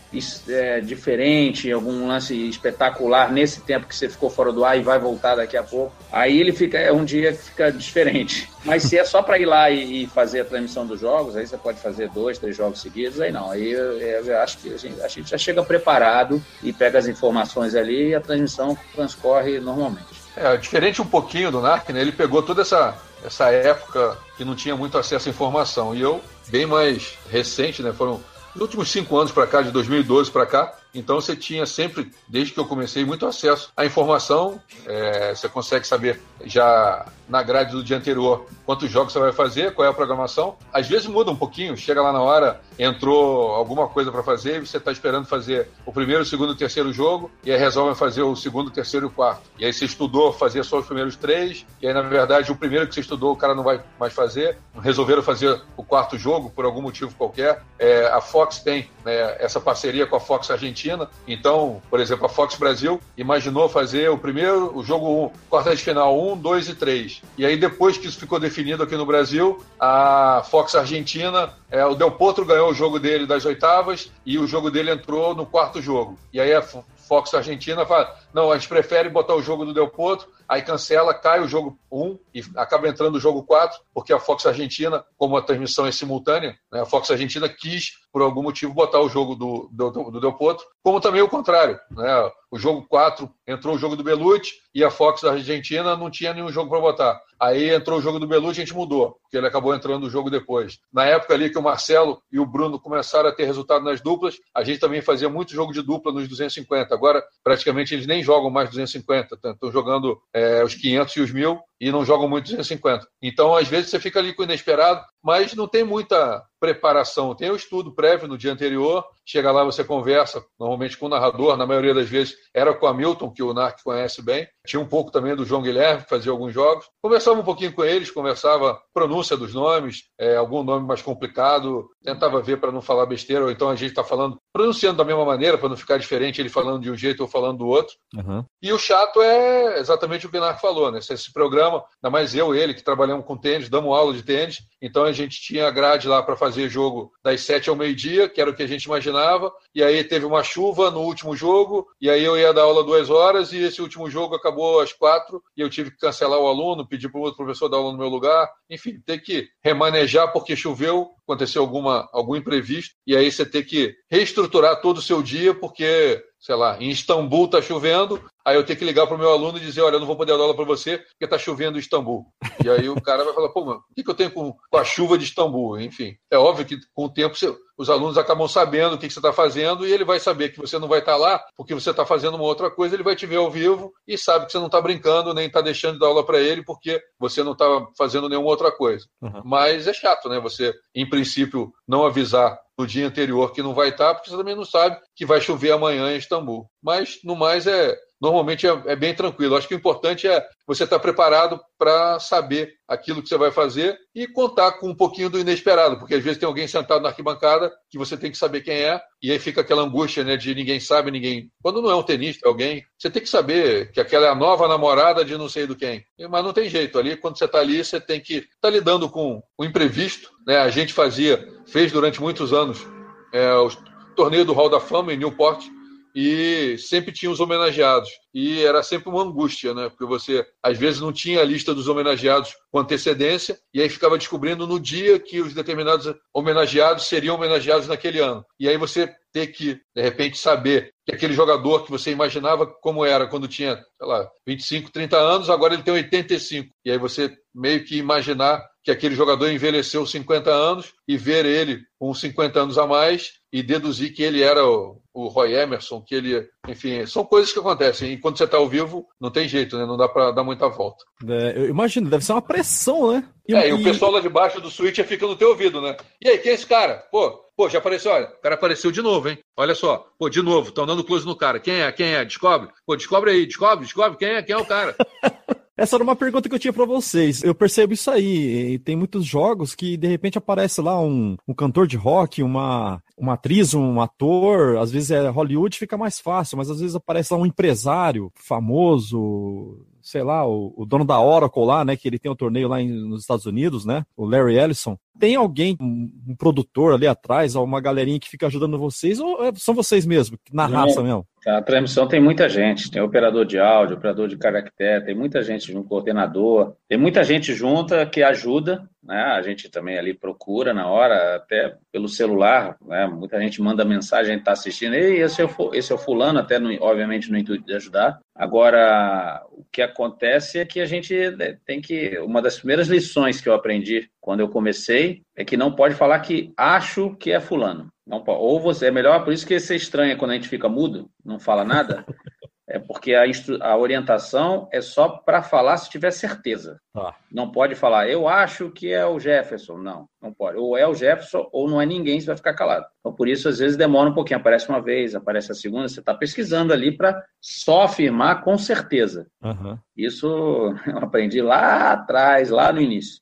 é, diferente, algum lance espetacular nesse tempo que você ficou fora do ar e vai voltar daqui a pouco. Aí ele fica, é um dia que fica diferente. Mas se é só para ir lá e, e, fazer a transmissão dos jogos, aí você pode fazer dois, três jogos seguidos, aí não. Aí eu, eu acho que a gente, a gente já chega preparado e pega as informações ali e a transmissão transcorre normalmente. É, diferente um pouquinho do NARC, né? Ele pegou toda essa, essa época que não tinha muito acesso à informação. E eu, bem mais recente, né? Foram os últimos cinco anos para cá, de 2012 para cá, então você tinha sempre, desde que eu comecei, muito acesso à informação. É, você consegue saber já na grade do dia anterior quantos jogos você vai fazer, qual é a programação. Às vezes muda um pouquinho, chega lá na hora, entrou alguma coisa para fazer e você está esperando fazer o primeiro, o segundo o terceiro jogo, e aí resolve fazer o segundo, o terceiro e o quarto. E aí você estudou fazer só os primeiros três, e aí na verdade o primeiro que você estudou o cara não vai mais fazer. Resolveram fazer o quarto jogo por algum motivo qualquer. É, a Fox tem né, essa parceria com a Fox Argentina. Então, por exemplo, a Fox Brasil imaginou fazer o primeiro, o jogo 1, quarta de final 1, 2 e 3. E aí, depois que isso ficou definido aqui no Brasil, a Fox Argentina, é, o Del Potro ganhou o jogo dele das oitavas e o jogo dele entrou no quarto jogo. E aí a Fox Argentina fala: não, a gente prefere botar o jogo do Del Potro, aí cancela, cai o jogo 1 e acaba entrando o jogo 4, porque a Fox Argentina, como a transmissão é simultânea, né, a Fox Argentina quis, por algum motivo, botar o jogo do, do, do Del Potro, como também o contrário. Né, o jogo 4 entrou o jogo do Belucci e a Fox Argentina não tinha nenhum jogo para botar. Aí entrou o jogo do Belucci, a gente mudou, porque ele acabou entrando no jogo depois. Na época ali que o Marcelo e o Bruno começaram a ter resultado nas duplas, a gente também fazia muito jogo de dupla nos 250. Agora, praticamente, eles nem jogam mais 250, estão jogando é, os 500 e os 1000 e não jogam muito 250. Então, às vezes, você fica ali com o inesperado, mas não tem muita preparação. Tem o estudo prévio no dia anterior, chega lá, você conversa, normalmente com o narrador, na maioria das vezes era com o Hamilton, que o Narc conhece bem. Tinha um pouco também do João Guilherme, que fazia alguns jogos. Conversava um pouquinho com eles, conversava pronúncia dos nomes, é, algum nome mais complicado, tentava ver para não falar besteira, ou então a gente está falando, pronunciando da mesma maneira, para não ficar diferente, ele falando de um jeito ou falando do outro. Uhum. E o chato é exatamente o que o Narc falou, né? Esse programa, ainda mais eu ele, que trabalhamos com tênis, damos aula de tênis, então a gente tinha a grade lá para fazer jogo das sete ao meio-dia, que era o que a gente imaginava, e aí teve uma chuva no último jogo, e aí eu ia dar aula duas horas, e esse último jogo acabou às quatro, e eu tive que cancelar o aluno, pedir para o outro professor dar aula no meu lugar, enfim, ter que remanejar porque choveu, aconteceu alguma, algum imprevisto, e aí você ter que reestruturar todo o seu dia, porque sei lá, em Istambul está chovendo, aí eu tenho que ligar para o meu aluno e dizer, olha, eu não vou poder dar aula para você porque está chovendo em Istambul. E aí o cara vai falar, pô, mano, o que, que eu tenho com, com, a chuva de Istambul? Enfim, é óbvio que com o tempo você, os alunos acabam sabendo o que, que você está fazendo e ele vai saber que você não vai estar tá lá porque você está fazendo uma outra coisa, ele vai te ver ao vivo e sabe que você não está brincando nem está deixando de dar aula para ele porque você não está fazendo nenhuma outra coisa. Uhum. Mas é chato, né? Você, em princípio, não avisar no dia anterior que não vai estar, porque você também não sabe que vai chover amanhã em Istambul. Mas, no mais, é normalmente é, é bem tranquilo. Acho que o importante é você estar preparado para saber aquilo que você vai fazer e contar com um pouquinho do inesperado, porque às vezes tem alguém sentado na arquibancada que você tem que saber quem é, e aí fica aquela angústia né, de ninguém sabe, ninguém. Quando não é um tenista, é alguém, você tem que saber que aquela é a nova namorada de não sei do quem. Mas não tem jeito. Ali, quando você está ali, você tem que estar tá lidando com o imprevisto. Né? A gente fazia, fez durante muitos anos é, o torneio do Hall da Fama em Newport e sempre tinha os homenageados. E era sempre uma angústia, né? Porque você, às vezes, não tinha a lista dos homenageados com antecedência, e aí ficava descobrindo no dia que os determinados homenageados seriam homenageados naquele ano. E aí você ter que, de repente, saber que aquele jogador que você imaginava como era quando tinha, sei lá, 25, 30 anos, agora ele tem 85. E aí você meio que imaginar que aquele jogador envelheceu 50 anos e ver ele com 50 anos a mais e deduzir que ele era o, o Roy Emerson, que ele, enfim, são coisas que acontecem. E quando você está ao vivo, não tem jeito, né? Não dá para dar muita volta. É, eu imagino, deve ser uma pressão, né? E, é, e o pessoal lá de baixo do switch fica no teu ouvido, né? E aí, quem é esse cara? Pô, pô, já apareceu, olha, o cara apareceu de novo, hein? Olha só, pô, de novo, estão dando close no cara. Quem é? Quem é? Descobre. Pô, descobre aí, descobre, descobre quem é, quem é o cara. Essa era uma pergunta que eu tinha para vocês. Eu percebo isso aí. Tem muitos jogos que de repente aparece lá um, um cantor de rock, uma, uma atriz, um ator. Às vezes é Hollywood, fica mais fácil, mas às vezes aparece lá um empresário famoso, sei lá, o, o, dono da Oracle lá, né, que ele tem um torneio lá em, nos Estados Unidos, né, o Larry Ellison. Tem alguém, um, um, produtor ali atrás, uma galerinha que fica ajudando vocês, ou é, são vocês mesmo, na Não, raça mesmo? A transmissão tem muita gente, tem operador de áudio, operador de caractere, tem muita gente um coordenador, tem muita gente junta que ajuda, né, a gente também ali procura na hora, até pelo celular, né, muita gente manda mensagem, a gente está assistindo, e esse é, o, esse é o fulano, até no, obviamente no intuito de ajudar. Agora, o que acontece é que a gente né, tem que. Uma das primeiras lições que eu aprendi quando eu comecei é que não pode falar que acho que é fulano. Não. Ou você é melhor, por isso que você estranha quando a gente fica mudo, não fala nada. É porque a, a orientação é só para falar se tiver certeza. Ah. Não pode falar, eu acho que é o Jefferson. Não, não pode. Ou é o Jefferson ou não é ninguém, você vai ficar calado. Então, por isso, às vezes, demora um pouquinho. Aparece uma vez, aparece a segunda, você está pesquisando ali para só afirmar com certeza. Uhum. Isso eu aprendi lá atrás, lá no início.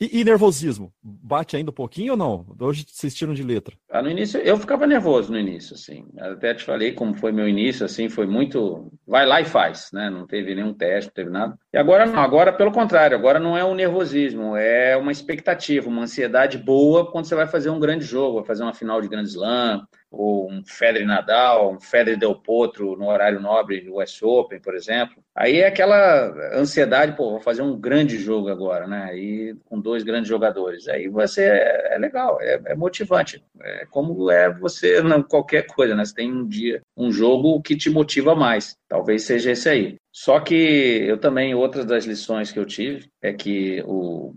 E, e, nervosismo? Bate ainda um pouquinho ou não? Hoje vocês tiram de letra? Ah, no início, eu ficava nervoso no início, assim. Até te falei como foi meu início, assim, foi muito. Vai lá e faz, né? Não teve nenhum teste, não teve nada. E agora não, agora pelo contrário, agora não é um nervosismo, é uma expectativa, uma ansiedade boa quando você vai fazer um grande jogo, vai fazer uma final de Grand Slam, ou um Federer Nadal, um Federer Del Potro no horário nobre do West Open, por exemplo. Aí é aquela ansiedade, pô, vou fazer um grande jogo agora, né? Aí com dois grandes jogadores. Aí você é, legal, é, é, motivante. É como é você em qualquer coisa, né? Você tem um dia, um jogo que te motiva mais. Talvez seja esse aí. Só que eu também, outra das lições que eu tive é que o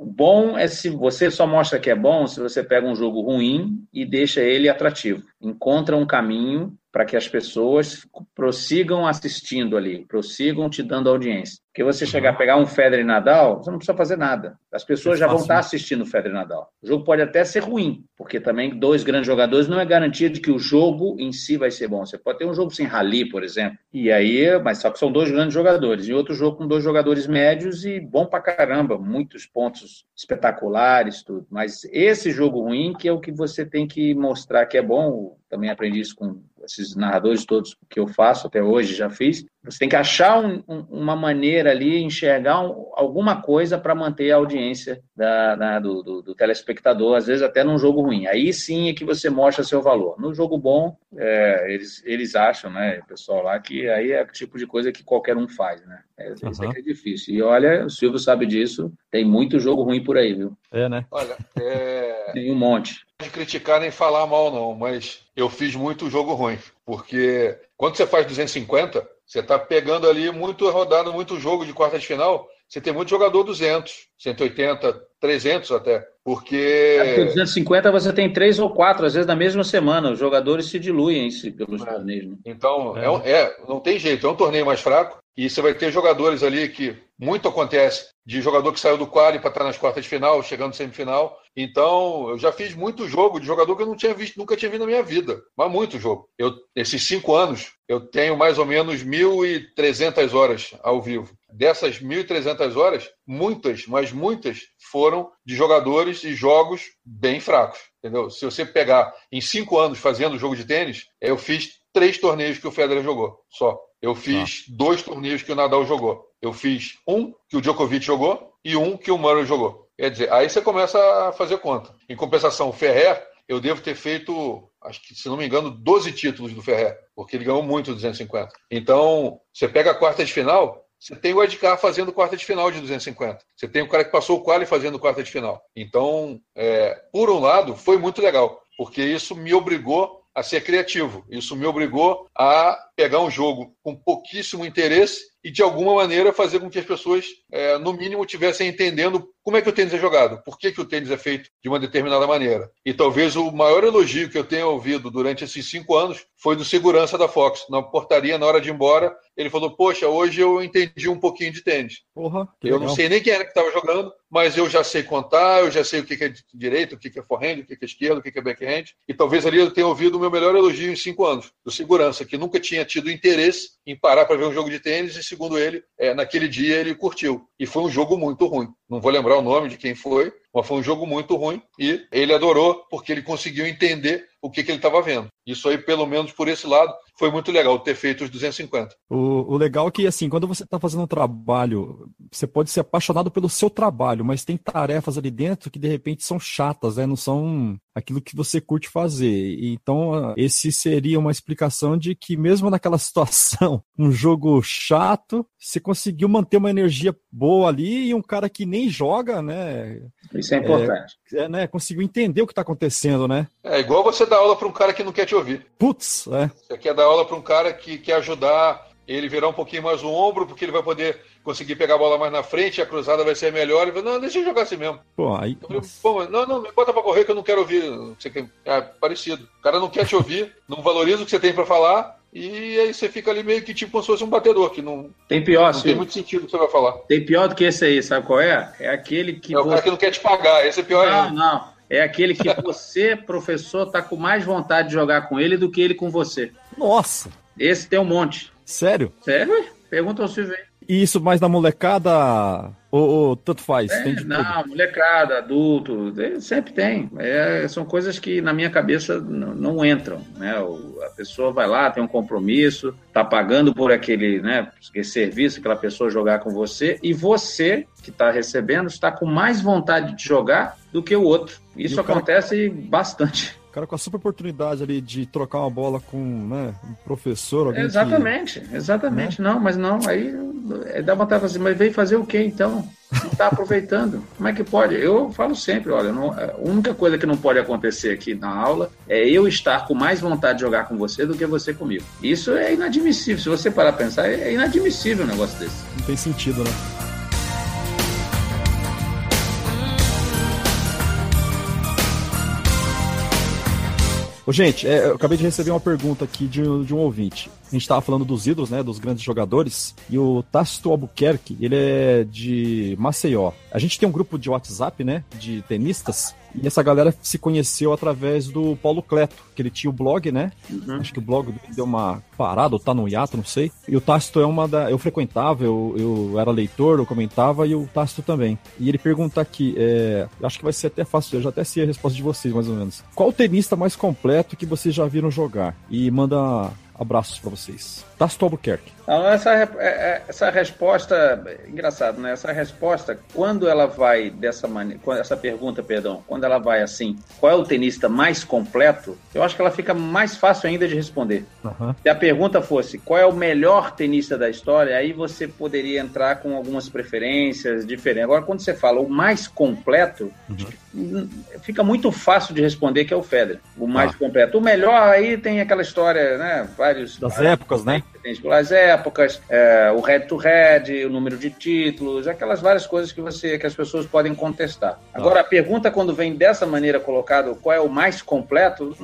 bom é se você só mostra que é bom se você pega um jogo ruim e deixa ele atrativo. Encontra um caminho para que as pessoas prossigam assistindo ali, prossigam te dando audiência. Porque você chegar a pegar um Federer e Nadal, você não precisa fazer nada. As pessoas é já vão estar assistindo o Federer e Nadal. O jogo pode até ser ruim, porque também dois grandes jogadores não é garantia de que o jogo em si vai ser bom. Você pode ter um jogo sem rally, por exemplo, e aí, mas só que são dois grandes jogadores. E outro jogo com dois jogadores médios e bom pra caramba, muitos pontos espetaculares, tudo. Mas esse jogo ruim que é o que você tem que mostrar que é bom. Também aprendi isso com esses narradores todos que eu faço até hoje, já fiz, você tem que achar um, um, uma maneira ali, enxergar um, alguma coisa para manter a audiência da, da, do, do, do, telespectador, às vezes até num jogo ruim. Aí sim é que você mostra seu valor. No jogo bom, é, eles, eles acham, né, o pessoal lá, que aí é o tipo de coisa que qualquer um faz, né? É, uhum. Isso é, é difícil. E olha, o Silvio sabe disso, tem muito jogo ruim por aí, viu? É, né? Olha, é... tem um monte. Não de criticar nem falar mal, não, mas eu fiz muito jogo ruim, porque quando você faz 250, você está pegando ali muito rodado, muito jogo de quarta de final. Você tem muito jogador 200, 180, 300 até. Porque. É 250 você tem três ou quatro, às vezes na mesma semana. Os jogadores se diluem -se pelos é. torneios. Né? Então, é. É, é, não tem jeito. É um torneio mais fraco. E você vai ter jogadores ali que muito acontece de jogador que saiu do quali para estar nas quartas de final, chegando semifinal. Então, eu já fiz muito jogo de jogador que eu não tinha visto, nunca tinha visto na minha vida. Mas muito jogo. Eu, esses cinco anos, eu tenho mais ou menos 1.300 horas ao vivo. Dessas 1.300 horas, muitas, mas muitas, foram de jogadores e jogos bem fracos. Entendeu? Se você pegar em cinco anos fazendo jogo de tênis, eu fiz três torneios que o Federer jogou, só. Eu fiz ah. dois torneios que o Nadal jogou. Eu fiz um que o Djokovic jogou e um que o Murray jogou. Quer dizer, aí você começa a fazer conta. Em compensação, o Ferrer, eu devo ter feito, acho que, se não me engano, 12 títulos do Ferrer, porque ele ganhou muito 250. Então, você pega a quarta de final, você tem o Edgar fazendo quarta de final de 250. Você tem o cara que passou o quali fazendo quarta de final. Então, é, por um lado, foi muito legal, porque isso me obrigou a ser criativo. Isso me obrigou a pegar um jogo com pouquíssimo interesse e de alguma maneira fazer com que as pessoas, é, no mínimo, tivessem entendendo como é que o tênis é jogado, por que, que o tênis é feito de uma determinada maneira. E talvez o maior elogio que eu tenha ouvido durante esses cinco anos foi do segurança da Fox. Na portaria, na hora de ir embora, ele falou: Poxa, hoje eu entendi um pouquinho de tênis. Porra, eu legal. não sei nem quem era que estava jogando, mas eu já sei contar, eu já sei o que é direito, o que é forehand, o que é esquerdo, o que é backhand. E talvez ali eu tenha ouvido o meu melhor elogio em cinco anos, do segurança, que nunca tinha tido interesse em parar para ver um jogo de tênis e, segundo ele, é, naquele dia ele curtiu. E foi um jogo muito ruim. Não vou lembrar o nome de quem foi, mas foi um jogo muito ruim e ele adorou porque ele conseguiu entender o que, que ele estava vendo. Isso aí, pelo menos por esse lado, foi muito legal ter feito os 250. O, o legal é que, assim, quando você está fazendo um trabalho, você pode ser apaixonado pelo seu trabalho, mas tem tarefas ali dentro que de repente são chatas, né? Não são aquilo que você curte fazer. Então, esse seria uma explicação de que, mesmo naquela situação, um jogo chato, você conseguiu manter uma energia boa ali e um cara que nem joga, né? Isso é importante. É, é né? Conseguiu entender o que está acontecendo, né? É igual você dar aula para um cara que não quer te ouvir. Putz, é. Você quer dar aula para um cara que quer ajudar ele virar um pouquinho mais o ombro, porque ele vai poder conseguir pegar a bola mais na frente, a cruzada vai ser melhor. Ele fala, não, deixa eu jogar assim mesmo. Pô, aí. Pô, não, não, me bota pra correr que eu não quero ouvir. É parecido. O cara não quer te ouvir, não valoriza o que você tem para falar. E aí você fica ali meio que tipo como se fosse um batedor, que não tem pior, não tem muito sentido o que você vai falar. Tem pior do que esse aí, sabe qual é? É aquele que. É o você... cara que não quer te pagar, esse é pior não, ainda. Não, É aquele que você, professor, tá com mais vontade de jogar com ele do que ele com você. Nossa! Esse tem um monte. Sério? Sério? Pergunta ao Silvio aí. E isso mais da molecada ou, ou tanto faz? É, tem de não, tudo. molecada, adulto, é, sempre tem. É, são coisas que na minha cabeça não, não entram. Né? O, a pessoa vai lá, tem um compromisso, tá pagando por aquele, né, aquele serviço, aquela pessoa jogar com você, e você que está recebendo está com mais vontade de jogar do que o outro. Isso E o cara- acontece bastante. O cara com a super oportunidade ali de trocar uma bola com né, um professor, alguém que- Exatamente, exatamente. Não, mas não, aí é, dá vontade de assim, mas veio fazer o quê então? Não está aproveitando. Como é que pode? Eu falo sempre, olha, não- a única coisa que não pode acontecer aqui na aula é eu estar com mais vontade de jogar com você do que você comigo. Isso é inadmissível. Se você parar pra pensar, é inadmissível um negócio desse. não tem sentido, né? Gente, é, eu acabei de receber uma pergunta aqui de, de um ouvinte. A gente estava falando dos ídolos, né, dos grandes jogadores, e o Tácito Albuquerque, ele é de Maceió. A gente tem um grupo de WhatsApp, né, de tenistas, e essa galera se conheceu através do Paulo Cleto, que ele tinha o blog, né? Acho que o blog deu uma parada, ou tá no hiato, não sei. E o Tácito é uma da. Eu frequentava, eu, eu era leitor, eu comentava, e o Tácito também. E ele pergunta aqui, é, acho que vai ser até fácil, eu já até sei a resposta de vocês, mais ou menos. Qual o tenista mais completo que vocês já viram jogar? E manda abraços pra vocês. Tácito Albuquerque. Não, essa, é- é- essa resposta, engraçado, né? Essa resposta, quando ela vai dessa maneira, essa pergunta, perdão, quando ela vai assim, qual é o tenista mais completo, eu acho que ela fica mais fácil ainda de responder. Aham. Se a pergunta fosse qual é o melhor tenista da história, aí você poderia entrar com algumas preferências diferentes. Agora, quando você fala o mais completo, hum, fica muito fácil de responder que é o Federer, o mais Ah. completo. O melhor aí tem aquela história, né? Vários Das épocas, né? tem épocas, é, o head to head, o número de títulos, aquelas várias coisas que você que as pessoas podem contestar. Agora a pergunta quando vem dessa maneira colocada, qual é o mais completo?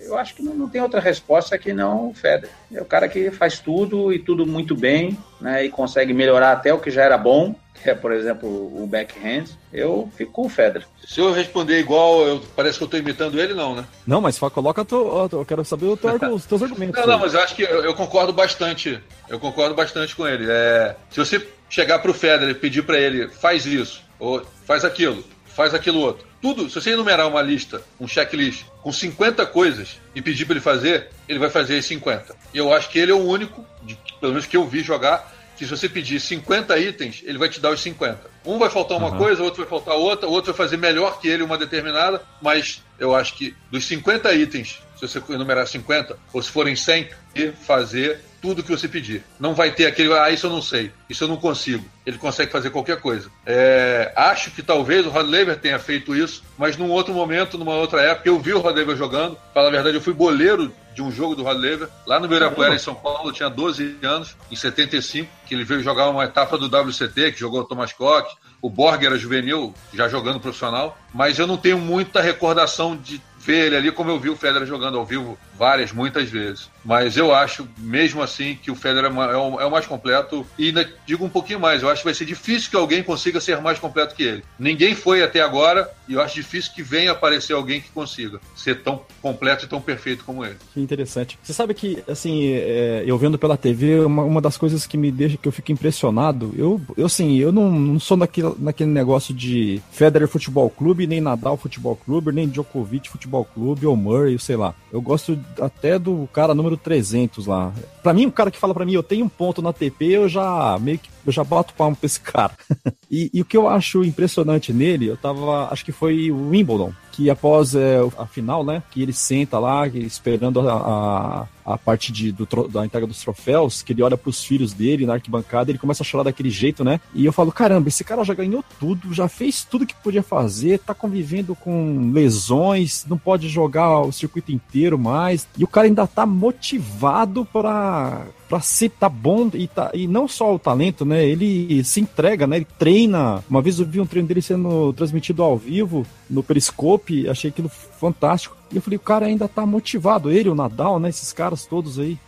Eu acho que não, não tem outra resposta que não o Federer. É o cara que faz tudo e tudo muito bem, né? E consegue melhorar até o que já era bom, que é por exemplo o backhand. Eu fico com o Federer. Se eu responder igual, eu- parece que eu estou imitando ele, não, né? Não, mas fala, coloca. Tu, eu quero saber o teu os teus argumentos. Não, não, mas eu acho que eu, eu concordo bastante. Eu concordo bastante com ele. É, se você chegar pro Federer e pedir para ele, faz isso, ou faz aquilo, faz aquilo outro. Tudo, se você enumerar uma lista, um checklist, com 50 coisas e pedir para ele fazer, ele vai fazer as 50. E eu acho que ele é o único, de- pelo menos que eu vi jogar, que se você pedir 50 itens, ele vai te dar os 50. Um vai faltar uma Aham. coisa, outro vai faltar outra, o outro vai fazer melhor que ele uma determinada, mas eu acho que dos 50 itens, se você enumerar 50, ou se forem 100, e fazer tudo que você pedir. Não vai ter aquele, ah, isso eu não sei, isso eu não consigo. Ele consegue fazer qualquer coisa. É, acho que talvez o Rod Laver tenha feito isso, mas num outro momento, numa outra época, eu vi o Rod Laver jogando. Fala a verdade, eu fui boleiro de um jogo do Rod Laver, lá no Ibirapuera, em São Paulo, tinha 12 anos, em 75, que ele veio jogar uma etapa do WCT, que jogou o Thomas Koch, o Borg era juvenil, já jogando profissional, mas eu não tenho muita recordação de ver ele ali como eu vi o Federer jogando ao vivo várias, muitas vezes. Mas eu acho, mesmo assim, que o Federer é, é o, é o mais completo. E ainda digo um pouquinho mais, eu acho que vai ser difícil que alguém consiga ser mais completo que ele. Ninguém foi até agora, e eu acho difícil que venha aparecer alguém que consiga ser tão completo e tão perfeito como ele. Que interessante. Você sabe que, assim, é, eu vendo pela TV, uma, uma, das coisas que me deixa, que eu fico impressionado, eu, eu assim, eu não, não sou naquele, naquele negócio de Federer Futebol Clube, nem Nadal Futebol Clube, nem Djokovic Futebol Clube, ou Murray, sei lá. Eu gosto até do cara número 300 lá. Pra mim, o cara que fala pra mim, eu tenho um ponto na TP, eu já meio que eu já bato palmo pra esse cara. e, e, o que eu acho impressionante nele, eu tava, acho que foi o Wimbledon, que após é, a final, né, que ele senta lá, esperando a, a, a parte de, do, da entrega dos troféus, que ele olha pros filhos dele na arquibancada, ele começa a chorar daquele jeito, né, e eu falo, caramba, esse cara já ganhou tudo, já fez tudo que podia fazer, tá convivendo com lesões, não pode jogar o circuito inteiro mais, e o cara ainda tá motivado para para ser tá bom e, tá, e não só o talento, né? Ele se entrega, né? Ele treina. Uma vez eu vi um treino dele sendo transmitido ao vivo no Periscope, achei aquilo fantástico. E eu falei, o cara ainda tá motivado, ele, o Nadal, né? Esses caras todos aí.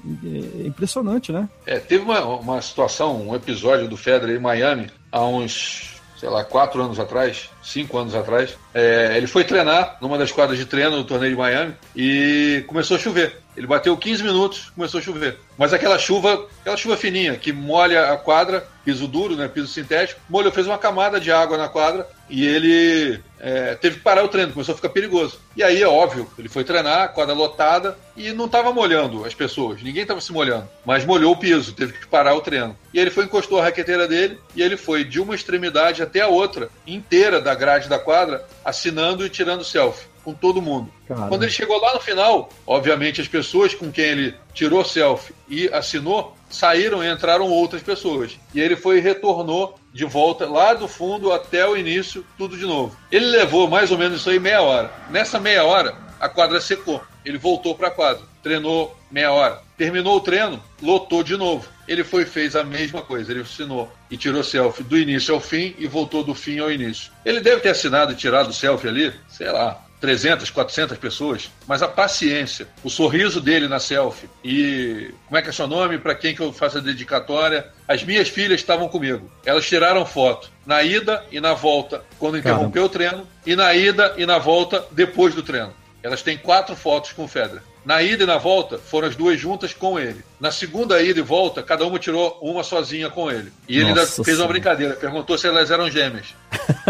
É impressionante, né? É, teve uma, uma situação, um episódio do Federer em Miami, há uns sei lá, quatro anos atrás, cinco anos atrás, é, ele foi treinar numa das quadras de treino do torneio de Miami e começou a chover. Ele bateu 15 minutos, começou a chover. Mas aquela chuva, aquela chuva fininha que molha a quadra, piso duro, né, piso sintético, molhou, fez uma camada de água na quadra e ele é, teve que parar o treino, começou a ficar perigoso. E aí é óbvio, ele foi treinar, quadra lotada e não estava molhando as pessoas, ninguém estava se molhando, mas molhou o piso, teve que parar o treino. E ele foi encostou a raqueteira dele e ele foi de uma extremidade até a outra, inteira da grade da quadra, assinando e tirando selfie com todo mundo. Quando ele chegou lá no final, obviamente as pessoas com quem ele tirou selfie e assinou saíram e entraram outras pessoas. E ele foi e retornou de volta lá do fundo até o início, tudo de novo. Ele levou mais ou menos isso aí meia hora. Nessa meia hora, a quadra secou. Ele voltou para a quadra, treinou meia hora. Terminou o treino, lotou de novo. Ele foi e fez a mesma coisa. Ele assinou e tirou selfie do início ao fim e voltou do fim ao início. Ele deve ter assinado e tirado o selfie ali, sei lá, 300, 400 pessoas, mas a paciência, o sorriso dele na selfie e como é que é seu nome, para quem que eu faço a dedicatória. As minhas filhas estavam comigo. Elas tiraram foto na ida e na volta quando interrompeu Caramba. o treino e na ida e na volta depois do treino. Elas têm quatro fotos com o Federer. Na ida e na volta, foram as duas juntas com ele. Na segunda ida e volta, cada uma tirou uma sozinha com ele. E ele Nossa ainda fez uma brincadeira, perguntou se elas eram gêmeas.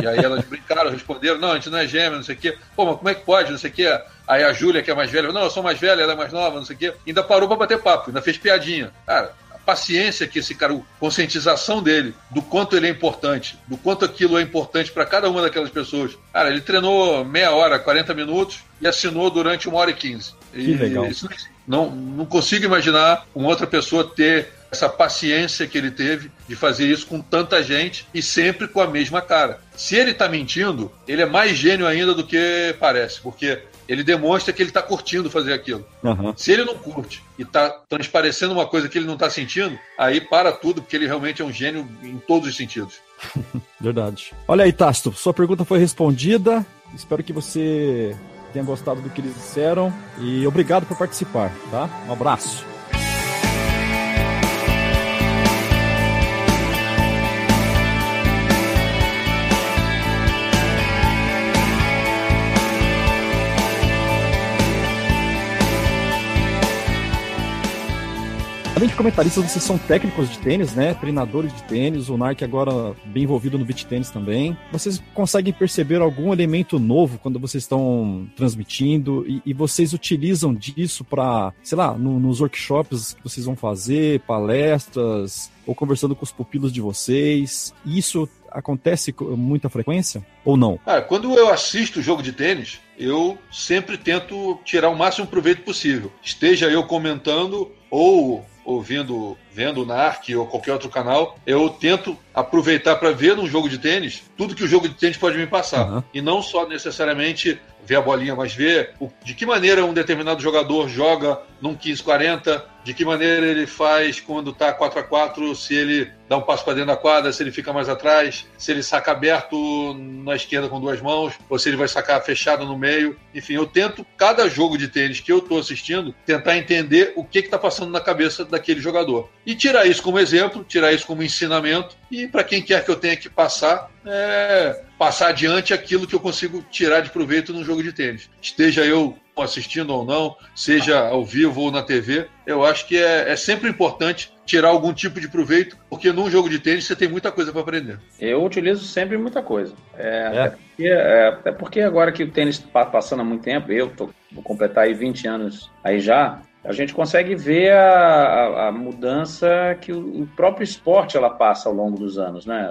E aí elas brincaram, responderam: não, a gente não é gêmea, não sei o quê. Pô, mas como é que pode, não sei o quê. Aí a Júlia, que é mais velha, não, eu sou mais velha, ela é mais nova, não sei o quê. Ainda parou pra bater papo, ainda fez piadinha. Cara, paciência que esse cara, a conscientização dele do quanto ele é importante, do quanto aquilo é importante para cada uma daquelas pessoas. Cara, ele treinou meia hora, 40 minutos e assinou durante uma hora e 15. Que e legal. não, não consigo imaginar uma outra pessoa ter essa paciência que ele teve de fazer isso com tanta gente e sempre com a mesma cara. Se ele está mentindo, ele é mais gênio ainda do que parece, porque ele demonstra que ele está curtindo fazer aquilo. Uhum. Se ele não curte e está transparecendo uma coisa que ele não está sentindo, aí para tudo, porque ele realmente é um gênio em todos os sentidos. Verdade. Olha aí, Tasto, sua pergunta foi respondida. Espero que você tenha gostado do que eles disseram e obrigado por participar, tá? Um abraço. Além de comentaristas, vocês são técnicos de tênis, né? Treinadores de tênis, o Narc agora bem envolvido no beach tênis também. Vocês conseguem perceber algum elemento novo quando vocês estão transmitindo e, e vocês utilizam disso para, sei lá, no, nos workshops que vocês vão fazer, palestras ou conversando com os pupilos de vocês? Isso acontece com muita frequência ou não? Ah, quando eu assisto jogo de tênis, eu sempre tento tirar o máximo proveito possível. Esteja eu comentando ou ouvindo vendo o NARC ou qualquer outro canal, eu tento aproveitar para ver num jogo de tênis tudo que o jogo de tênis pode me passar. Uhum. E não só necessariamente ver a bolinha, mas ver o, de que maneira um determinado jogador joga num 15-40, de que maneira ele faz quando está 4 a 4 se ele dá um passo para dentro da quadra, se ele fica mais atrás, se ele saca aberto na esquerda com duas mãos, ou se ele vai sacar fechado no meio. Enfim, eu tento, cada jogo de tênis que eu estou assistindo, tentar entender o que está passando na cabeça daquele jogador. E tirar isso como exemplo, tirar isso como ensinamento, e para quem quer que eu tenha que passar, é, passar adiante aquilo que eu consigo tirar de proveito num jogo de tênis. Esteja eu assistindo ou não, seja ao vivo ou na TV, eu acho que é, é sempre importante tirar algum tipo de proveito, porque num jogo de tênis você tem muita coisa para aprender. Eu utilizo sempre muita coisa. É, é. É, porque, é, é, porque, agora que o tênis está passando há muito tempo, eu tô, vou completar aí 20 anos aí já, a gente consegue ver a, a, mudança que o, o, próprio esporte ela passa ao longo dos anos, né?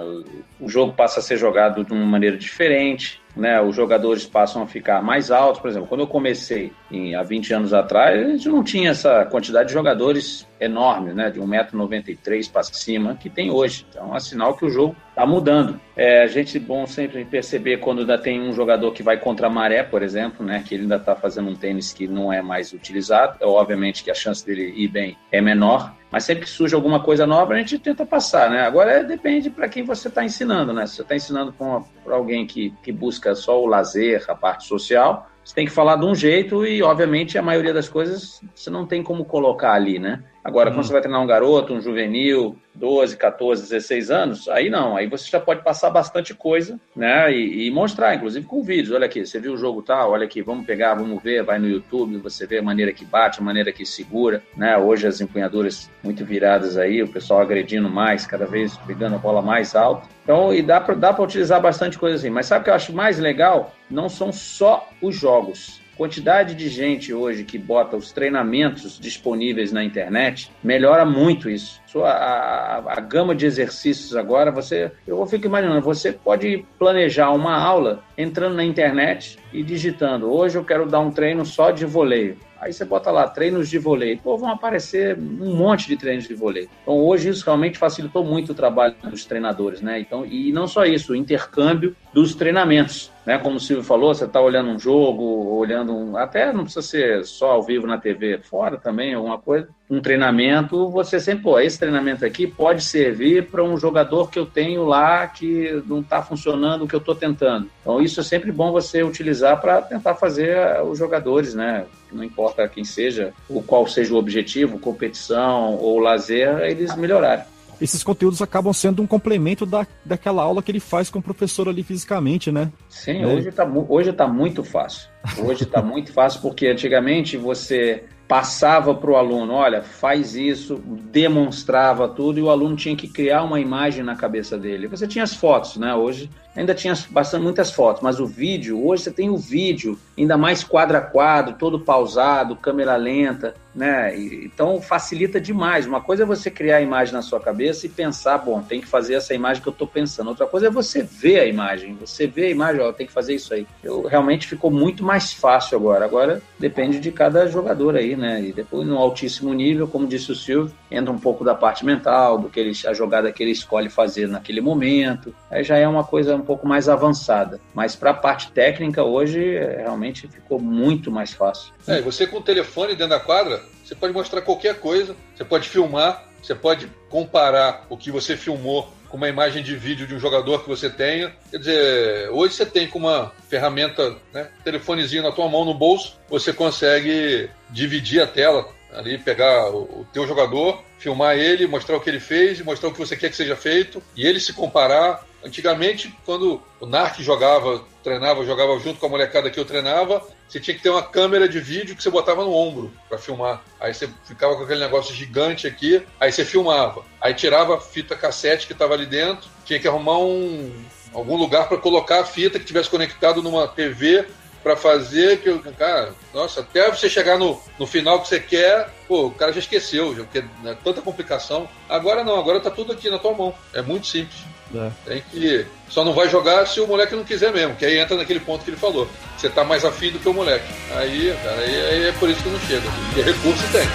O, o, jogo passa a ser jogado de uma maneira diferente, né? Os jogadores passam a ficar mais altos, por exemplo, quando eu comecei em, há 20 anos atrás, a gente não tinha essa quantidade de jogadores enorme, né? De 1,93m para cima que tem hoje. Então é sinal que o jogo está mudando. É, a gente bom sempre perceber quando ainda tem um jogador que vai contra a maré, por exemplo, né? Que ele ainda está fazendo um tênis que não é mais utilizado. É, obviamente que a chance dele ir bem é menor. Mas sempre que surge alguma coisa nova, a gente tenta passar, né? Agora é, depende para quem você está ensinando, né? Se você está ensinando para alguém que, que busca só o lazer, a parte social, você tem que falar de um jeito e, obviamente, a maioria das coisas você não tem como colocar ali, né? Agora, quando uhum. você vai treinar um garoto, um juvenil, 12, 14, 16 anos, aí não, aí você já pode passar bastante coisa, né? E, e, mostrar, inclusive com vídeos. Olha aqui, você viu o jogo tal, olha aqui, vamos pegar, vamos ver, vai no YouTube, você vê a maneira que bate, a maneira que segura, né? Hoje as empunhaduras muito viradas aí, o pessoal agredindo mais, cada vez pegando a bola mais alta. Então, e dá para dá utilizar bastante coisa assim. Mas sabe o que eu acho mais legal? Não são só os jogos quantidade de gente hoje que bota os treinamentos disponíveis na internet melhora muito isso. A, a, a, gama de exercícios agora, você, eu fico imaginando, você pode planejar uma aula entrando na internet e digitando. Hoje eu quero dar um treino só de voleio. Aí você bota lá treinos de vôlei. Pô, vão aparecer um monte de treinos de vôlei. Então hoje isso realmente facilitou muito o trabalho dos treinadores, né? Então, e não só isso, o intercâmbio dos treinamentos. Né? Como o Silvio falou, você está olhando um jogo, olhando um. Até não precisa ser só ao vivo na TV, fora também, alguma coisa um treinamento, você sempre, pô, esse treinamento aqui pode servir para um jogador que eu tenho lá que não está funcionando o que eu estou tentando. Então, isso é sempre bom você utilizar para tentar fazer os jogadores, né? Não importa quem seja, o qual seja o objetivo, competição ou lazer, eles melhorarem esses conteúdos acabam sendo um complemento da, daquela aula que ele faz com o professor ali fisicamente, né? Sim, é. hoje está hoje tá muito fácil. Hoje está muito fácil porque antigamente você passava para o aluno, olha, faz isso, demonstrava tudo e o aluno tinha que criar uma imagem na cabeça dele. Você tinha as fotos, né? Hoje ainda tinha bastante muitas fotos, mas o vídeo, hoje você tem o vídeo, ainda mais quadro a quadro, todo pausado, câmera lenta, né? Então facilita demais. Uma coisa é você criar a imagem na sua cabeça e pensar, bom, tem que fazer essa imagem que eu estou pensando. Outra coisa é você ver a imagem, você vê a imagem, ó, tem que fazer isso aí. Eu, realmente ficou muito mais fácil agora. Agora depende de cada jogador aí, né? E depois no altíssimo nível, como disse o Silvio, entra um pouco da parte mental, do que ele, a jogada que ele escolhe fazer naquele momento. Aí já é uma coisa pouco mais avançada. Mas para a parte técnica hoje realmente ficou muito mais fácil. É, você com o telefone dentro da quadra, você pode mostrar qualquer coisa, você pode filmar, você pode comparar o que você filmou com uma imagem de vídeo de um jogador que você tenha. Quer dizer, hoje você tem com uma ferramenta, né, telefonezinho na tua mão no bolso, você consegue dividir a tela ali, pegar o, o teu jogador, filmar ele, mostrar o que ele fez, mostrar o que você quer que seja feito e ele se comparar. Antigamente, quando o Narc jogava, treinava, jogava junto com a molecada que eu treinava, você tinha que ter uma câmera de vídeo que você botava no ombro para filmar. Aí você ficava com aquele negócio gigante aqui, aí você filmava. Aí tirava a fita cassete que estava ali dentro, tinha que arrumar um, algum lugar para colocar a fita que tivesse conectado numa TV para fazer que, cara, nossa, até você chegar no, no final que você quer, pô, o cara já esqueceu, já, porque é tanta complicação. Agora não, agora tá tudo aqui na tua mão. É muito simples. É. Tem que. Só não vai jogar se o moleque não quiser mesmo, que aí entra naquele ponto que ele falou. Você tá mais afim do que o moleque. Aí, cara, aí, aí é por isso que não chega. Porque recurso tem.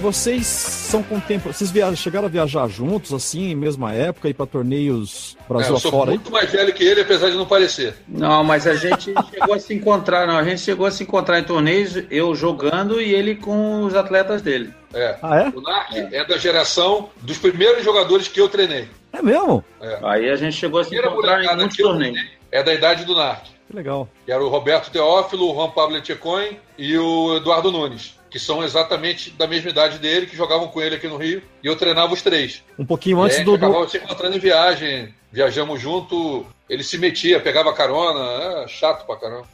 Vocês são contemporâneos. Vocês via... chegaram a viajar juntos, assim, em mesma época, ir para torneios Brasil é, eu sou afora? muito mais velho que ele, apesar de não parecer. Não, mas a gente chegou a se encontrar, não. A gente chegou a se encontrar em torneios, eu jogando e ele com os atletas dele. É. Ah, é? O Narc é. é da geração dos primeiros jogadores que eu treinei. É mesmo? É. Aí a gente chegou a se encontrar em muitos torneios. É da idade do Narc. Que legal. Que era o Roberto Teófilo, o Juan Pablo Etchecoin e o Eduardo Nunes que são exatamente da mesma idade dele, que jogavam com ele aqui no Rio, e eu treinava os três. Um pouquinho antes do. acabava se encontrando em viagem, viajamos junto, ele se metia, pegava carona, é chato pra caramba.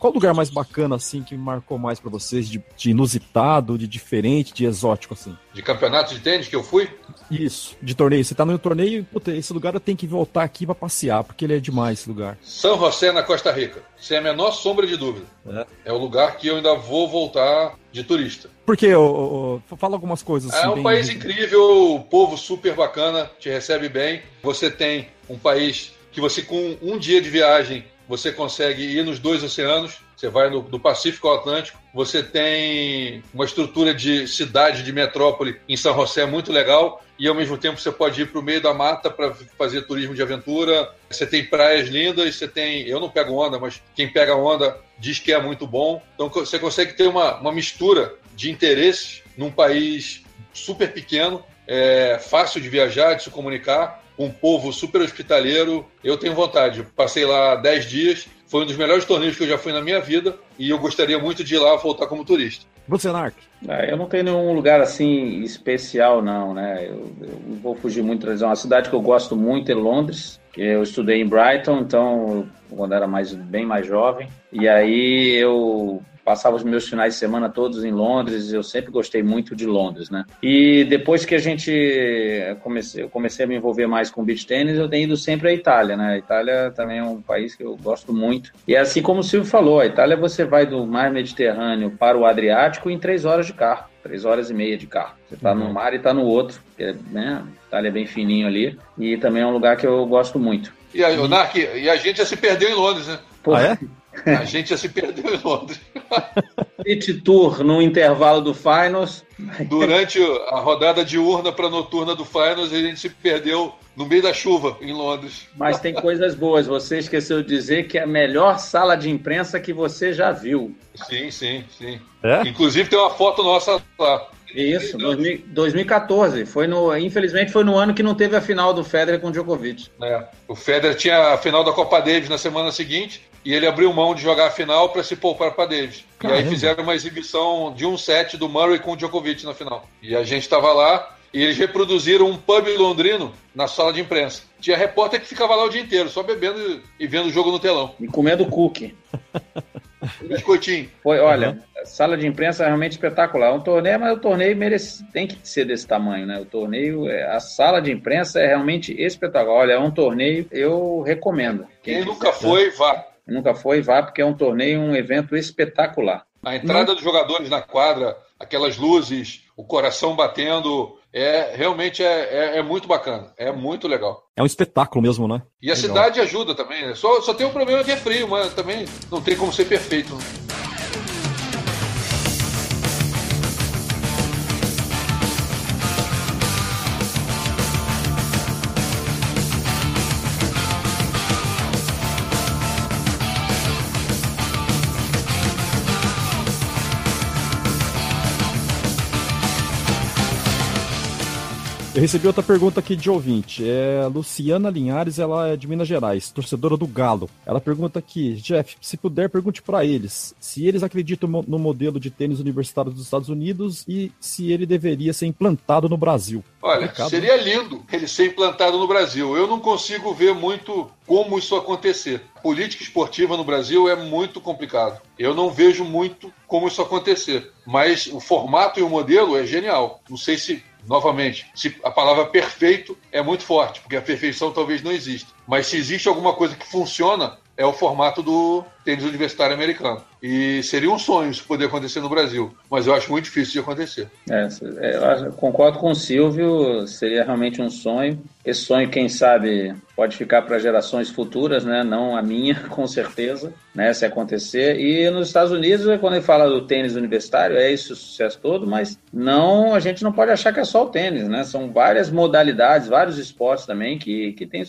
Qual lugar mais bacana, assim, que marcou mais para vocês, de, de, inusitado, de diferente, de exótico, assim? De campeonato de tênis que eu fui? Isso, de torneio. Você tá no torneio e, puta, esse lugar eu tenho que voltar aqui para passear, porque ele é demais, esse lugar. São José, na Costa Rica. Sem a menor sombra de dúvida. É, é o lugar que eu ainda vou voltar de turista. Porque, oh, oh, fala algumas coisas assim, É um bem... país incrível, povo super bacana, te recebe bem. Você tem um país que você, com um dia de viagem, você consegue ir nos dois oceanos, você vai no, do Pacífico ao Atlântico, você tem uma estrutura de cidade, de metrópole em São José muito legal, e ao mesmo tempo você pode ir para o meio da mata para fazer turismo de aventura. Você tem praias lindas, você tem. Eu não pego onda, mas quem pega onda diz que é muito bom. Então você consegue ter uma, uma mistura de interesses num país super pequeno, é fácil de viajar, de se comunicar um povo super hospitaleiro. Eu tenho vontade. Passei lá 10 dias. Foi um dos melhores torneios que eu já fui na minha vida. E eu gostaria muito de ir lá voltar como turista. Você, Narc? É, eu não tenho nenhum lugar assim especial, não, né? Eu, eu não vou fugir muito da Uma cidade que eu gosto muito é Londres. Que eu estudei em Brighton, então, quando era mais, bem mais jovem. E aí eu passava os meus finais de semana todos em Londres, eu sempre gostei muito de Londres, né? E depois que a gente comecei, eu comecei a me envolver mais com beach tênis, eu tenho ido sempre à Itália, né? A Itália também é um país que eu gosto muito. E é assim como o Silvio falou, a Itália você vai do mar Mediterrâneo para o Adriático em três horas de carro. Três horas e meia de carro. Você está uhum. num mar e está no outro, porque né, a Itália é bem fininho ali. E também é um lugar que eu gosto muito. E a, Narc, e a gente já se perdeu em Londres, né? Pô, ah, é? A gente já se perdeu em Londres. City Tour no intervalo do Finals. Durante a rodada diurna para noturna do Finals, a gente se perdeu no meio da chuva em Londres. Mas tem coisas boas. Você esqueceu de dizer que é a melhor sala de imprensa que você já viu. Sim, sim, sim. É? Inclusive tem uma foto nossa lá. Isso, 2014. Foi no, infelizmente foi no ano que não teve a final do Federer com o Djokovic. É, o Federer tinha a final da Copa Davis na semana seguinte e ele abriu mão de jogar a final para se poupar para Davis. Caramba. E aí fizeram uma exibição de um set do Murray com o Djokovic na final. E a gente estava lá e eles reproduziram um pub londrino na sala de imprensa. Tinha repórter que ficava lá o dia inteiro, só bebendo e vendo o jogo no telão. E comendo cookie. Biscoitinho. Foi, olha, uhum. sala de imprensa é realmente espetacular. É um torneio, mas o torneio merece, tem que ser desse tamanho, né? O torneio, é, a sala de imprensa é realmente espetacular. Olha, é um torneio, eu recomendo. Quem, Quem nunca foi, vá nunca foi, vá, porque é um torneio, um evento espetacular. A entrada dos jogadores na quadra, aquelas luzes, o coração batendo, é realmente é, é, é, muito bacana, é muito legal. É um espetáculo mesmo, né? E a legal. cidade ajuda também. Né? Só, só tem um problema que é frio, mas também não tem como ser perfeito. Né? Eu recebi outra pergunta aqui de ouvinte. É Luciana Linhares, ela é de Minas Gerais, torcedora do Galo. Ela pergunta aqui, Jeff, se puder, pergunte para eles se eles acreditam no modelo de tênis universitário dos Estados Unidos e se ele deveria ser implantado no Brasil. Olha, Complicado. seria lindo ele ser implantado no Brasil. Eu não consigo ver muito como isso acontecer. Política esportiva no Brasil é muito complicado. Eu não vejo muito como isso acontecer. Mas o formato e o modelo é genial. Não sei se novamente, se a palavra perfeito é muito forte, porque a perfeição talvez não exista. Mas se existe alguma coisa que funciona, é o formato do tênis universitário americano. E seria um sonho isso poder acontecer no Brasil, mas eu acho muito difícil de acontecer. É, eu concordo com o Silvio, seria realmente um sonho. Esse sonho, quem sabe, pode ficar para gerações futuras, né? Não a minha, com certeza, né? Se acontecer. E nos Estados Unidos, quando ele fala do tênis universitário, é esse o sucesso todo, mas não, a gente não pode achar que é só o tênis, né? São várias modalidades, vários esportes também que, que tem,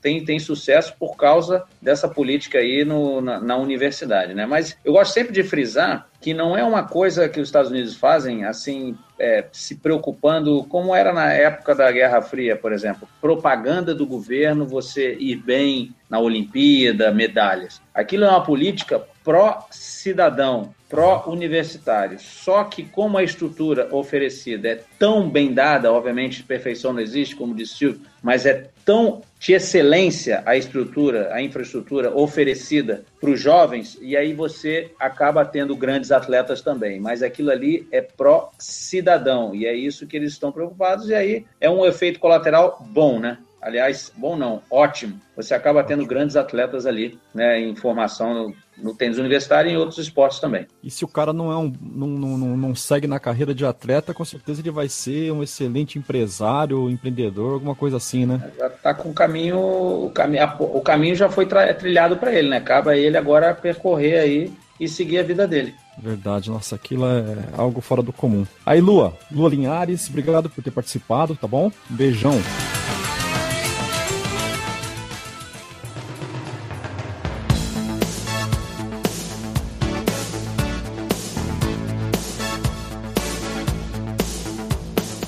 tem, tem sucesso por causa dessa política aí no, na, na universidade, né? Mas eu gosto sempre de frisar que não é uma coisa que os Estados Unidos fazem assim, é, se preocupando, como era na época da Guerra Fria, por exemplo, propaganda do governo, você ir bem na Olimpíada, medalhas. Aquilo é uma política pró-cidadão, pró-universitário. Só que como a estrutura oferecida é tão bem dada, obviamente perfeição não existe, como disse Silvio, mas é tão de excelência a estrutura, a infraestrutura oferecida para os jovens, e aí você acaba tendo grandes atletas também. Mas aquilo ali é pró-cidadão, e é isso que eles estão preocupados, e aí é um efeito colateral bom, né? Aliás, bom não, ótimo. Você acaba tendo grandes atletas ali, né, em formação no, no tênis universitário e em outros esportes também. E se o cara não é um, não, não, não, segue na carreira de atleta, com certeza ele vai ser um excelente empresário, empreendedor, alguma coisa assim, né? Já tá com o caminho, o caminho, o caminho já foi trilhado para ele, né? Acaba ele agora percorrer aí e seguir a vida dele. Verdade, nossa, aquilo é algo fora do comum. Aí, Lua, Lua Linhares, obrigado por ter participado, tá bom? Beijão.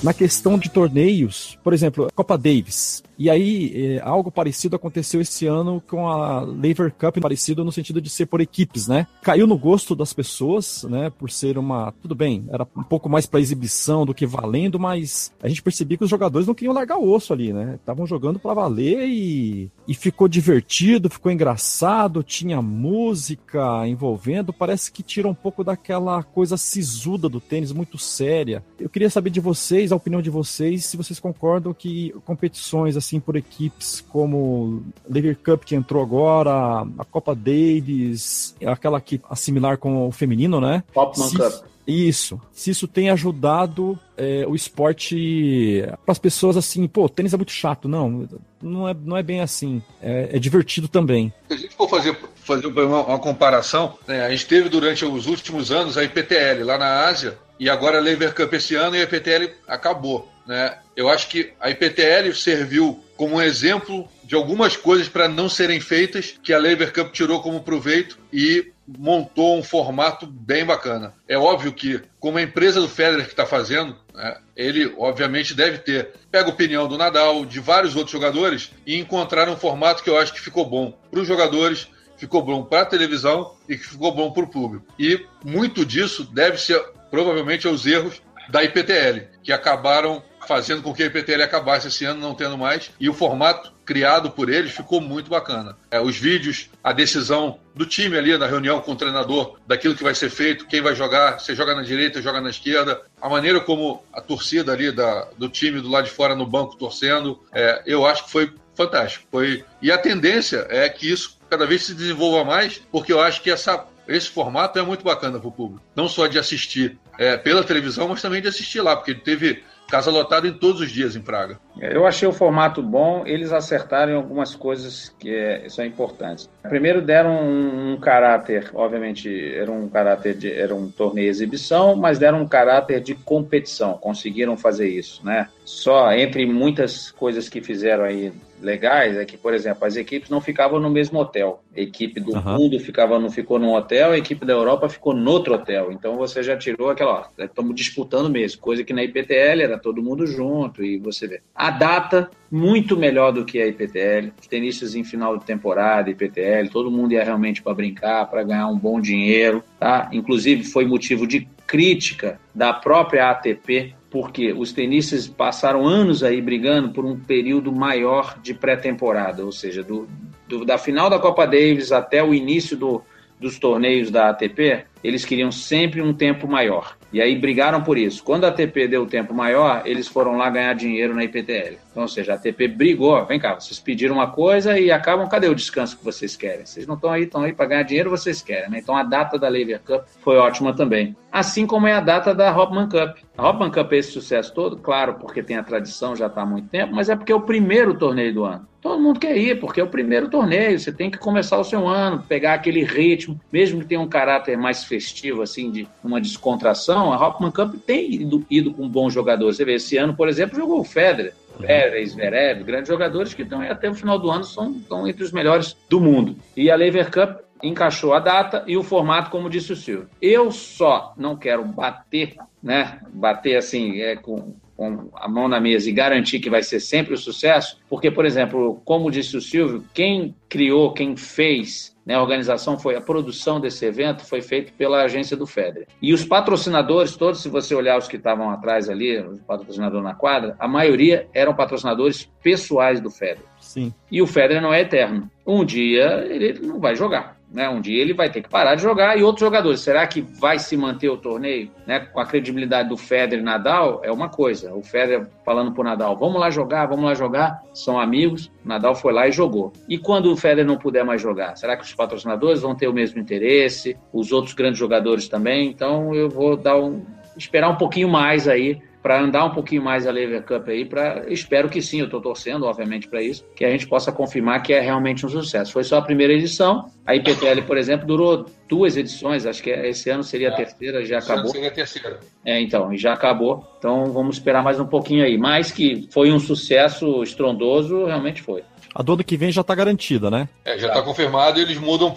Na questão de torneios, por exemplo, Copa Davis. E aí, é, algo parecido aconteceu esse ano com a Lever Cup, parecido no sentido de ser por equipes, né? Caiu no gosto das pessoas, né? Por ser uma. Tudo bem, era um pouco mais para exibição do que valendo, mas a gente percebia que os jogadores não queriam largar o osso ali, né? Estavam jogando para valer e, e ficou divertido, ficou engraçado, tinha música envolvendo. Parece que tira um pouco daquela coisa sisuda do tênis, muito séria. Eu queria saber de vocês, a opinião de vocês, se vocês concordam que competições assim por equipes como Lever Cup que entrou agora, a Copa Davis, aquela que assimilar com o feminino, né? Popman Cup. Isso. Se isso tem ajudado é, o esporte para as pessoas assim, pô, tênis é muito chato. Não, não é, não é bem assim. É, é divertido também. Se a gente for fazer, fazer uma, uma comparação, né, a gente teve durante os últimos anos a IPTL lá na Ásia e agora a Lever Cup esse ano e a IPTL acabou. Né? Eu acho que a IPTL serviu como um exemplo de algumas coisas para não serem feitas que a Lever Cup tirou como proveito e montou um formato bem bacana. É óbvio que, como a empresa do Federer que está fazendo, né, ele obviamente deve ter pega a opinião do Nadal, de vários outros jogadores e encontrar um formato que eu acho que ficou bom para os jogadores, ficou bom para a televisão e que ficou bom para o público. E muito disso deve ser provavelmente aos erros da IPTL, que acabaram fazendo com que a IPTL acabasse esse ano, não tendo mais, e o formato criado por eles ficou muito bacana. É, os vídeos, a decisão do time ali na reunião com o treinador, daquilo que vai ser feito, quem vai jogar, você joga na direita, joga na esquerda, a maneira como a torcida ali da, do time do lado de fora no banco torcendo, é, eu acho que foi fantástico. Foi... E a tendência é que isso cada vez se desenvolva mais, porque eu acho que essa esse formato é muito bacana para o público. Não só de assistir é, pela televisão, mas também de assistir lá, porque teve casa lotada em todos os dias em Praga. Eu achei o formato bom, eles acertaram algumas coisas que é, são importantes. Primeiro deram um, um, caráter, obviamente era um caráter de, era um torneio exibição, mas deram um caráter de competição, conseguiram fazer isso, né? Só entre muitas coisas que fizeram aí legais é que, por exemplo, as equipes não ficavam no mesmo hotel. A equipe do uhum. mundo ficava, não ficou num hotel, a equipe da Europa ficou no outro hotel. Então você já tirou aquela, ó, estamos disputando mesmo, coisa que na IPTL era todo mundo junto e você vê. A data muito melhor do que a IPTL, os tenistas em final de temporada, IPTL, todo mundo ia realmente para brincar, para ganhar um bom dinheiro, tá? Inclusive foi motivo de crítica da própria ATP porque os tenistas passaram anos aí brigando por um período maior de pré-temporada, ou seja, do, do, da final da Copa Davis até o início do, dos torneios da ATP, eles queriam sempre um tempo maior. E aí brigaram por isso. Quando a ATP deu tempo maior, eles foram lá ganhar dinheiro na IPTL. Então, ou seja, a ATP brigou. Vem cá, vocês pediram uma coisa e acabam. Cadê o descanso que vocês querem? Vocês não estão aí, estão aí para ganhar dinheiro, vocês querem, né? Então a data da Lever Cup foi ótima também. Assim como é a data da Hopman Cup. A Hopman Cup é esse sucesso todo, claro, porque tem a tradição, já está há muito tempo, mas é porque é o primeiro torneio do ano. Todo mundo quer ir, porque é o primeiro torneio. Você tem que começar o seu ano, pegar aquele ritmo, mesmo que tenha um caráter mais festivo, assim, de uma descontração. A Hopman Cup tem ido, ido com bons jogadores. Você vê, esse ano, por exemplo, jogou o Federer. Pérez, Zverev, grandes jogadores que estão até o final do ano são estão entre os melhores do mundo. E a Lever Cup encaixou a data e o formato, como disse o Silvio. Eu só não quero bater, né? Bater assim, é, com, com a mão na mesa e garantir que vai ser sempre o sucesso, porque, por exemplo, como disse o Silvio, quem criou, quem fez né, a organização foi a produção desse evento foi feita pela agência do Federer. E os patrocinadores, todos, se você olhar os que estavam atrás ali, os patrocinadores na quadra, a maioria eram patrocinadores pessoais do Federer. Sim. E o Federer não é eterno. Um dia ele não vai jogar. Né? Um dia ele vai ter que parar de jogar e outros jogadores. Será que vai se manter o torneio? Né? Com a credibilidade do Federer e Nadal, é uma coisa. O Federer falando pro Nadal, vamos lá jogar, vamos lá jogar. São amigos. Nadal foi lá e jogou. E quando o Federer não puder mais jogar? Será que os patrocinadores vão ter o mesmo interesse? Os outros grandes jogadores também? Então eu vou dar um, esperar um pouquinho mais aí para andar um pouquinho mais a Lever Cup aí, para espero que sim, eu estou torcendo, obviamente, para isso, que a gente possa confirmar que é realmente um sucesso. Foi só a primeira edição, a IPTL, por exemplo, durou duas edições, acho que esse ano seria a é. terceira, já esse acabou. seria a terceira. É, então, e já acabou. Então vamos esperar mais um pouquinho aí. Mas que foi um sucesso estrondoso, realmente foi. A do ano que vem já está garantida, né? É, já está confirmado e eles mudam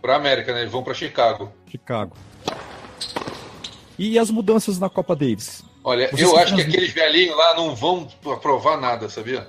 para a América, né? Eles vão para Chicago. Chicago. E as mudanças na Copa Davis? Olha, eu acho que aqueles velhinhos lá não vão aprovar nada, sabia?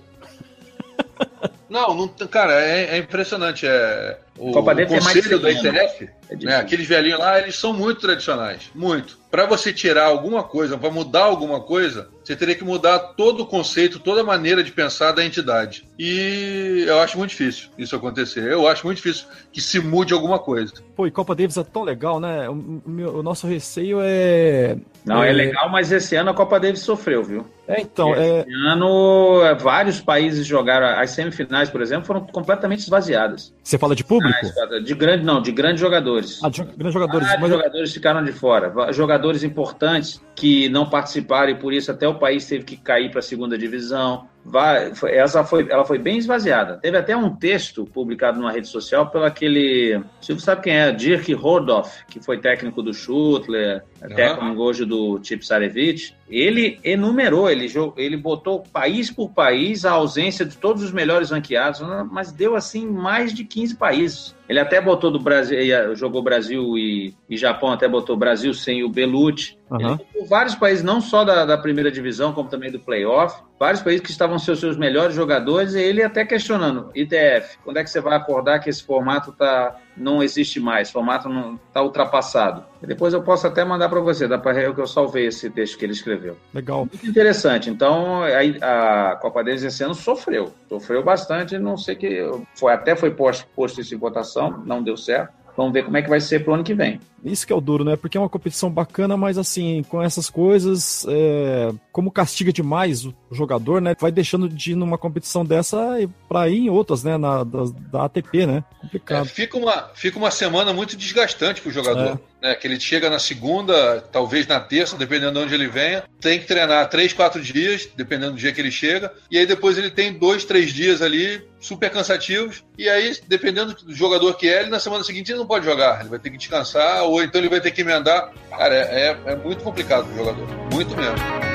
não, não, cara, é, é impressionante. É, o, Copa o conselho da ITF, é né, aqueles velhinhos lá, eles são muito tradicionais, muito. Para você tirar alguma coisa, para mudar alguma coisa, você teria que mudar todo o conceito, toda a maneira de pensar da entidade. E eu acho muito difícil isso acontecer. Eu acho muito difícil que se mude alguma coisa. Pô, e Copa Davis é tão legal, né? O, meu, o nosso receio é. Não, é... é... legal, mas esse ano a Copa Davis sofreu, viu? É, então. Esse é... ano, é, vários países jogaram. As semifinais, por exemplo, foram completamente esvaziadas. Você fala de público? Ah, de grande, não, de grandes jogadores. Ah, de grandes jogadores. Vários mas... jogadores ficaram de fora. Jogadores importantes que não participaram e por isso até o país teve que cair para a segunda divisão vai, essa foi, ela foi bem esvaziada. Teve até um texto publicado numa rede social pelo aquele. Você sabe quem é? Dirk Hordoff, que foi técnico do Schuttler, uhum. técnico hoje do Tipsarevich. Ele enumerou, ele, ele botou país por país a ausência de todos os melhores ranqueados, mas deu assim mais de 15 países. Ele até botou do Brasil, jogou Brasil e, e Japão, até botou Brasil sem o Belucci. Uhum. vários países, não só da, da, primeira divisão, como também do playoff, vários países que estavam sendo seus melhores jogadores, e ele até questionando, ITF, quando é que você vai acordar que esse formato tá, não existe mais, o formato não está ultrapassado? E depois eu posso até mandar para você, dá para que eu salvei esse texto que ele escreveu. Legal. Muito interessante. Então, a, a Copa deles esse ano sofreu, sofreu bastante, não sei que foi até foi posto, posto isso em votação, não deu certo. Vamos ver como é que vai ser pro ano que vem. Isso que é o duro, né? Porque é uma competição bacana, mas assim, com essas coisas, é... como castiga demais o jogador, né? Vai deixando de ir numa competição dessa para ir em outras, né? Na, da, da ATP, né? Complicado. É, fica, uma, fica uma semana muito desgastante pro jogador. É. Né? Que ele chega na segunda, talvez na terça, dependendo de onde ele venha, tem que treinar três, quatro dias, dependendo do dia que ele chega, e aí depois ele tem dois, três dias ali super cansativos, e aí, dependendo do jogador que é, ele na semana seguinte ele não pode jogar, ele vai ter que descansar, ou então ele vai ter que emendar. Cara, é, é, é muito complicado o jogador, muito mesmo.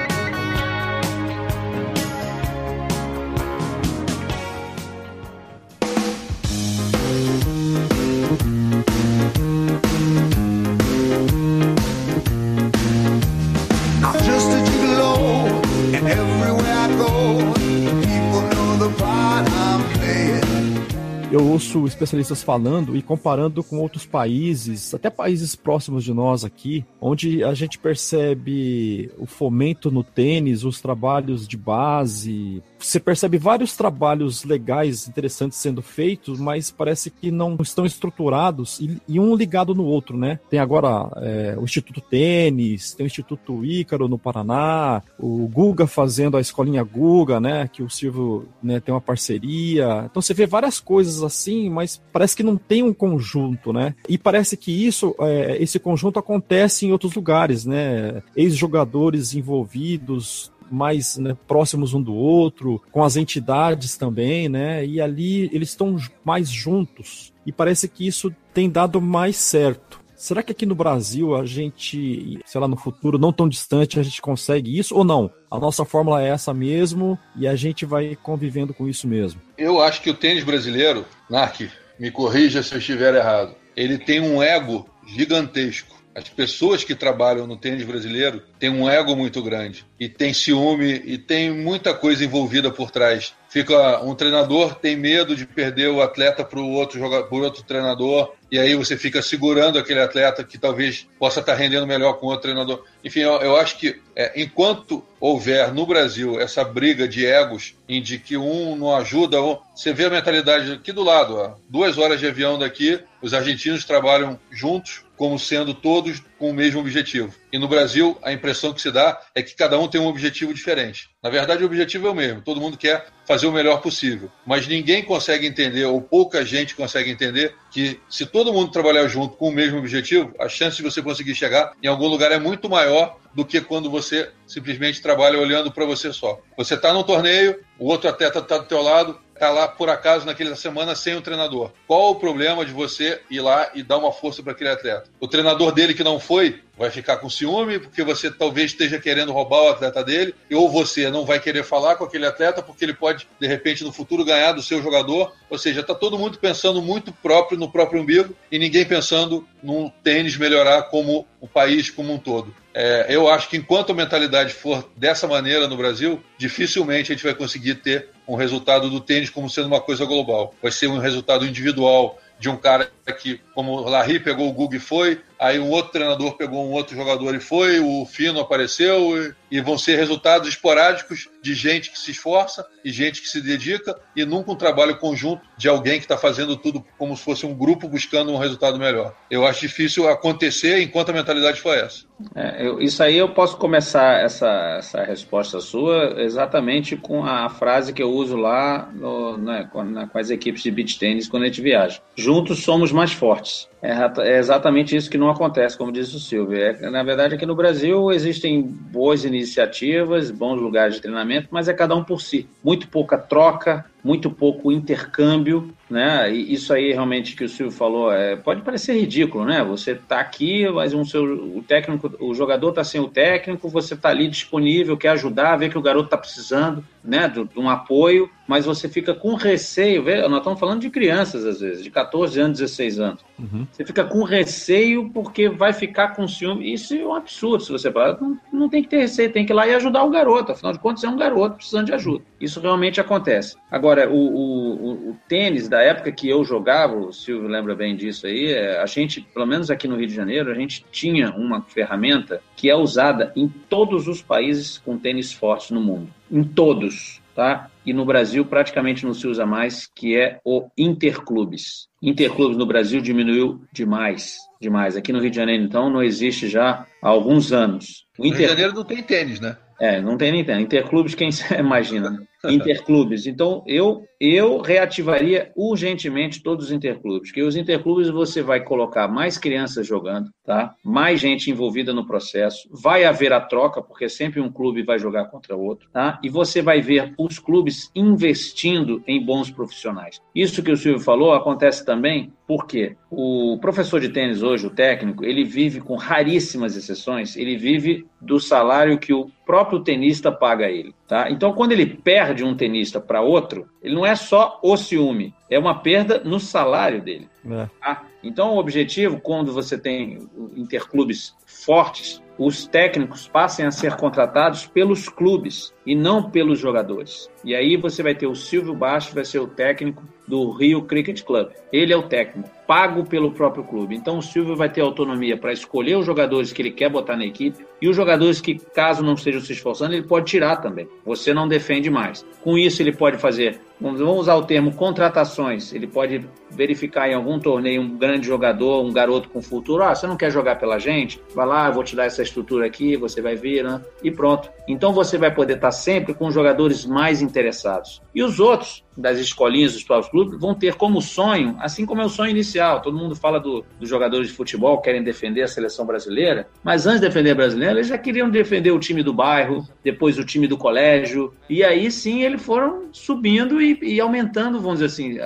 Ouço especialistas falando e comparando com outros países, até países próximos de nós aqui, onde a gente percebe o fomento no tênis, os trabalhos de base. Você percebe vários trabalhos legais, interessantes sendo feitos, mas parece que não estão estruturados e, e um ligado no outro, né? Tem agora é, o Instituto Tênis, tem o Instituto Ícaro no Paraná, o Guga fazendo a escolinha Guga, né? Que o Silvio né, tem uma parceria. Então você vê várias coisas assim, mas parece que não tem um conjunto, né? E parece que isso, é, esse conjunto acontece em outros lugares, né? Ex-jogadores envolvidos mais né, próximos um do outro, com as entidades também, né? E ali eles estão mais juntos. E parece que isso tem dado mais certo. Será que aqui no Brasil a gente, sei lá, no futuro não tão distante, a gente consegue isso ou não? A nossa fórmula é essa mesmo e a gente vai convivendo com isso mesmo. Eu acho que o tênis brasileiro, Nark, me corrija se eu estiver errado, ele tem um ego gigantesco. As pessoas que trabalham no tênis brasileiro têm um ego muito grande e tem ciúme e tem muita coisa envolvida por trás. Fica um treinador tem medo de perder o atleta para outro jogador, por outro treinador e aí você fica segurando aquele atleta que talvez possa estar rendendo melhor com outro treinador. Enfim, eu, eu acho que é, enquanto houver no Brasil essa briga de egos, em de que um não ajuda, você vê a mentalidade aqui do lado, ó, duas horas de avião daqui, os argentinos trabalham juntos, como sendo todos com o mesmo objetivo. E no Brasil, a impressão que se dá é que cada um tem um objetivo diferente. Na verdade, o objetivo é o mesmo, todo mundo quer fazer o melhor possível. Mas ninguém consegue entender, ou pouca gente consegue entender, que se todo mundo trabalhar junto com o mesmo objetivo, a chance de você conseguir chegar em algum lugar é muito maior do que quando você simplesmente trabalha olhando para você só. Você está num torneio, o outro atleta está do teu lado, está lá por acaso naquela semana sem o treinador. Qual o problema de você ir lá e dar uma força para aquele atleta? O treinador dele que não foi vai ficar com ciúme porque você talvez esteja querendo roubar o atleta dele, ou você não vai querer falar com aquele atleta porque ele pode de repente no futuro ganhar do seu jogador. Ou seja, está todo mundo pensando muito próprio no próprio umbigo e ninguém pensando num tênis melhorar como o país como um todo. É, eu acho que enquanto a mentalidade for dessa maneira no Brasil, dificilmente a gente vai conseguir ter um resultado do tênis como sendo uma coisa global. Vai ser um resultado individual de um cara que, como o Larry pegou o Gug e foi, aí um outro treinador pegou um outro jogador e foi, o Fino apareceu, e vão ser resultados esporádicos de gente que se esforça e gente que se dedica, e nunca um trabalho conjunto de alguém que está fazendo tudo como se fosse um grupo buscando um resultado melhor. Eu acho difícil acontecer enquanto a mentalidade for essa. É, eu, isso aí eu posso começar essa, essa resposta sua exatamente com a frase que eu uso lá no, né, com, na, com as equipes de beach tênis quando a gente viaja. Juntos somos mais fortes. É, é, exatamente isso que não acontece, como disse o Silvio. É, na verdade, aqui no Brasil existem boas iniciativas, bons lugares de treinamento, mas é cada um por si. Muito pouca troca, muito pouco intercâmbio, né? E isso aí realmente que o Silvio falou é, pode parecer ridículo, né? Você está aqui, mas um seu, o técnico, o jogador está sem o técnico, você está ali disponível, quer ajudar, vê que o garoto está precisando, né? De, de, um apoio, mas você fica com receio. Vê, nós estamos falando de crianças às vezes, de 14 anos, 16 anos. Uhum. Você fica com receio porque vai ficar com ciúme. Isso é um absurdo. Se você falar, não, não tem que ter receio, tem que ir lá e ajudar o garoto. Afinal de contas, é um garoto precisando de ajuda. Isso realmente acontece. Agora, o, o, o tênis da época que eu jogava, o Silvio lembra bem disso aí, é, a gente, pelo menos aqui no Rio de Janeiro, a gente tinha uma ferramenta que é usada em todos os países com tênis fortes no mundo. Em todos. Tá? E no Brasil praticamente não se usa mais, que é o Interclubes. Interclubes no Brasil diminuiu demais, demais. Aqui no Rio de Janeiro, então, não existe já há alguns anos. O Inter... Rio de Janeiro não tem tênis, né? É, não tem nem tênis. Interclubes, quem imagina, né? Interclubes. Então, eu, eu reativaria urgentemente todos os interclubes, que os interclubes você vai colocar mais crianças jogando, tá? mais gente envolvida no processo, vai haver a troca, porque sempre um clube vai jogar contra o outro, tá? e você vai ver os clubes investindo em bons profissionais. Isso que o Silvio falou acontece também porque o professor de tênis hoje, o técnico, ele vive com raríssimas exceções, ele vive do salário que o próprio tenista paga a ele. Tá? Então, quando ele perde um tenista para outro, ele não é só o ciúme, é uma perda no salário dele. É. Tá? Então, o objetivo, quando você tem interclubes fortes, os técnicos passem a ser contratados pelos clubes e não pelos jogadores. E aí você vai ter o Silvio Baixo, vai ser o técnico do Rio Cricket Club. Ele é o técnico, pago pelo próprio clube. Então o Silvio vai ter autonomia para escolher os jogadores que ele quer botar na equipe e os jogadores que, caso não estejam se esforçando, ele pode tirar também. Você não defende mais. Com isso, ele pode fazer vamos usar o termo contratações. Ele pode verificar em algum torneio um grande jogador, um garoto com futuro. Ah, você não quer jogar pela gente? Vai lá, eu vou te dar essa estrutura aqui, você vai vir, né? E pronto. Então você vai poder estar sempre com os jogadores mais interessados. E os outros, das escolinhas dos próprios clubes, vão ter como sonho, assim como é o sonho inicial. Todo mundo fala do, dos jogadores de futebol, querem defender a seleção brasileira, mas antes de defender a brasileira, eles já queriam defender o time do bairro, depois o time do colégio, e aí sim eles foram subindo e, e aumentando, vamos dizer assim,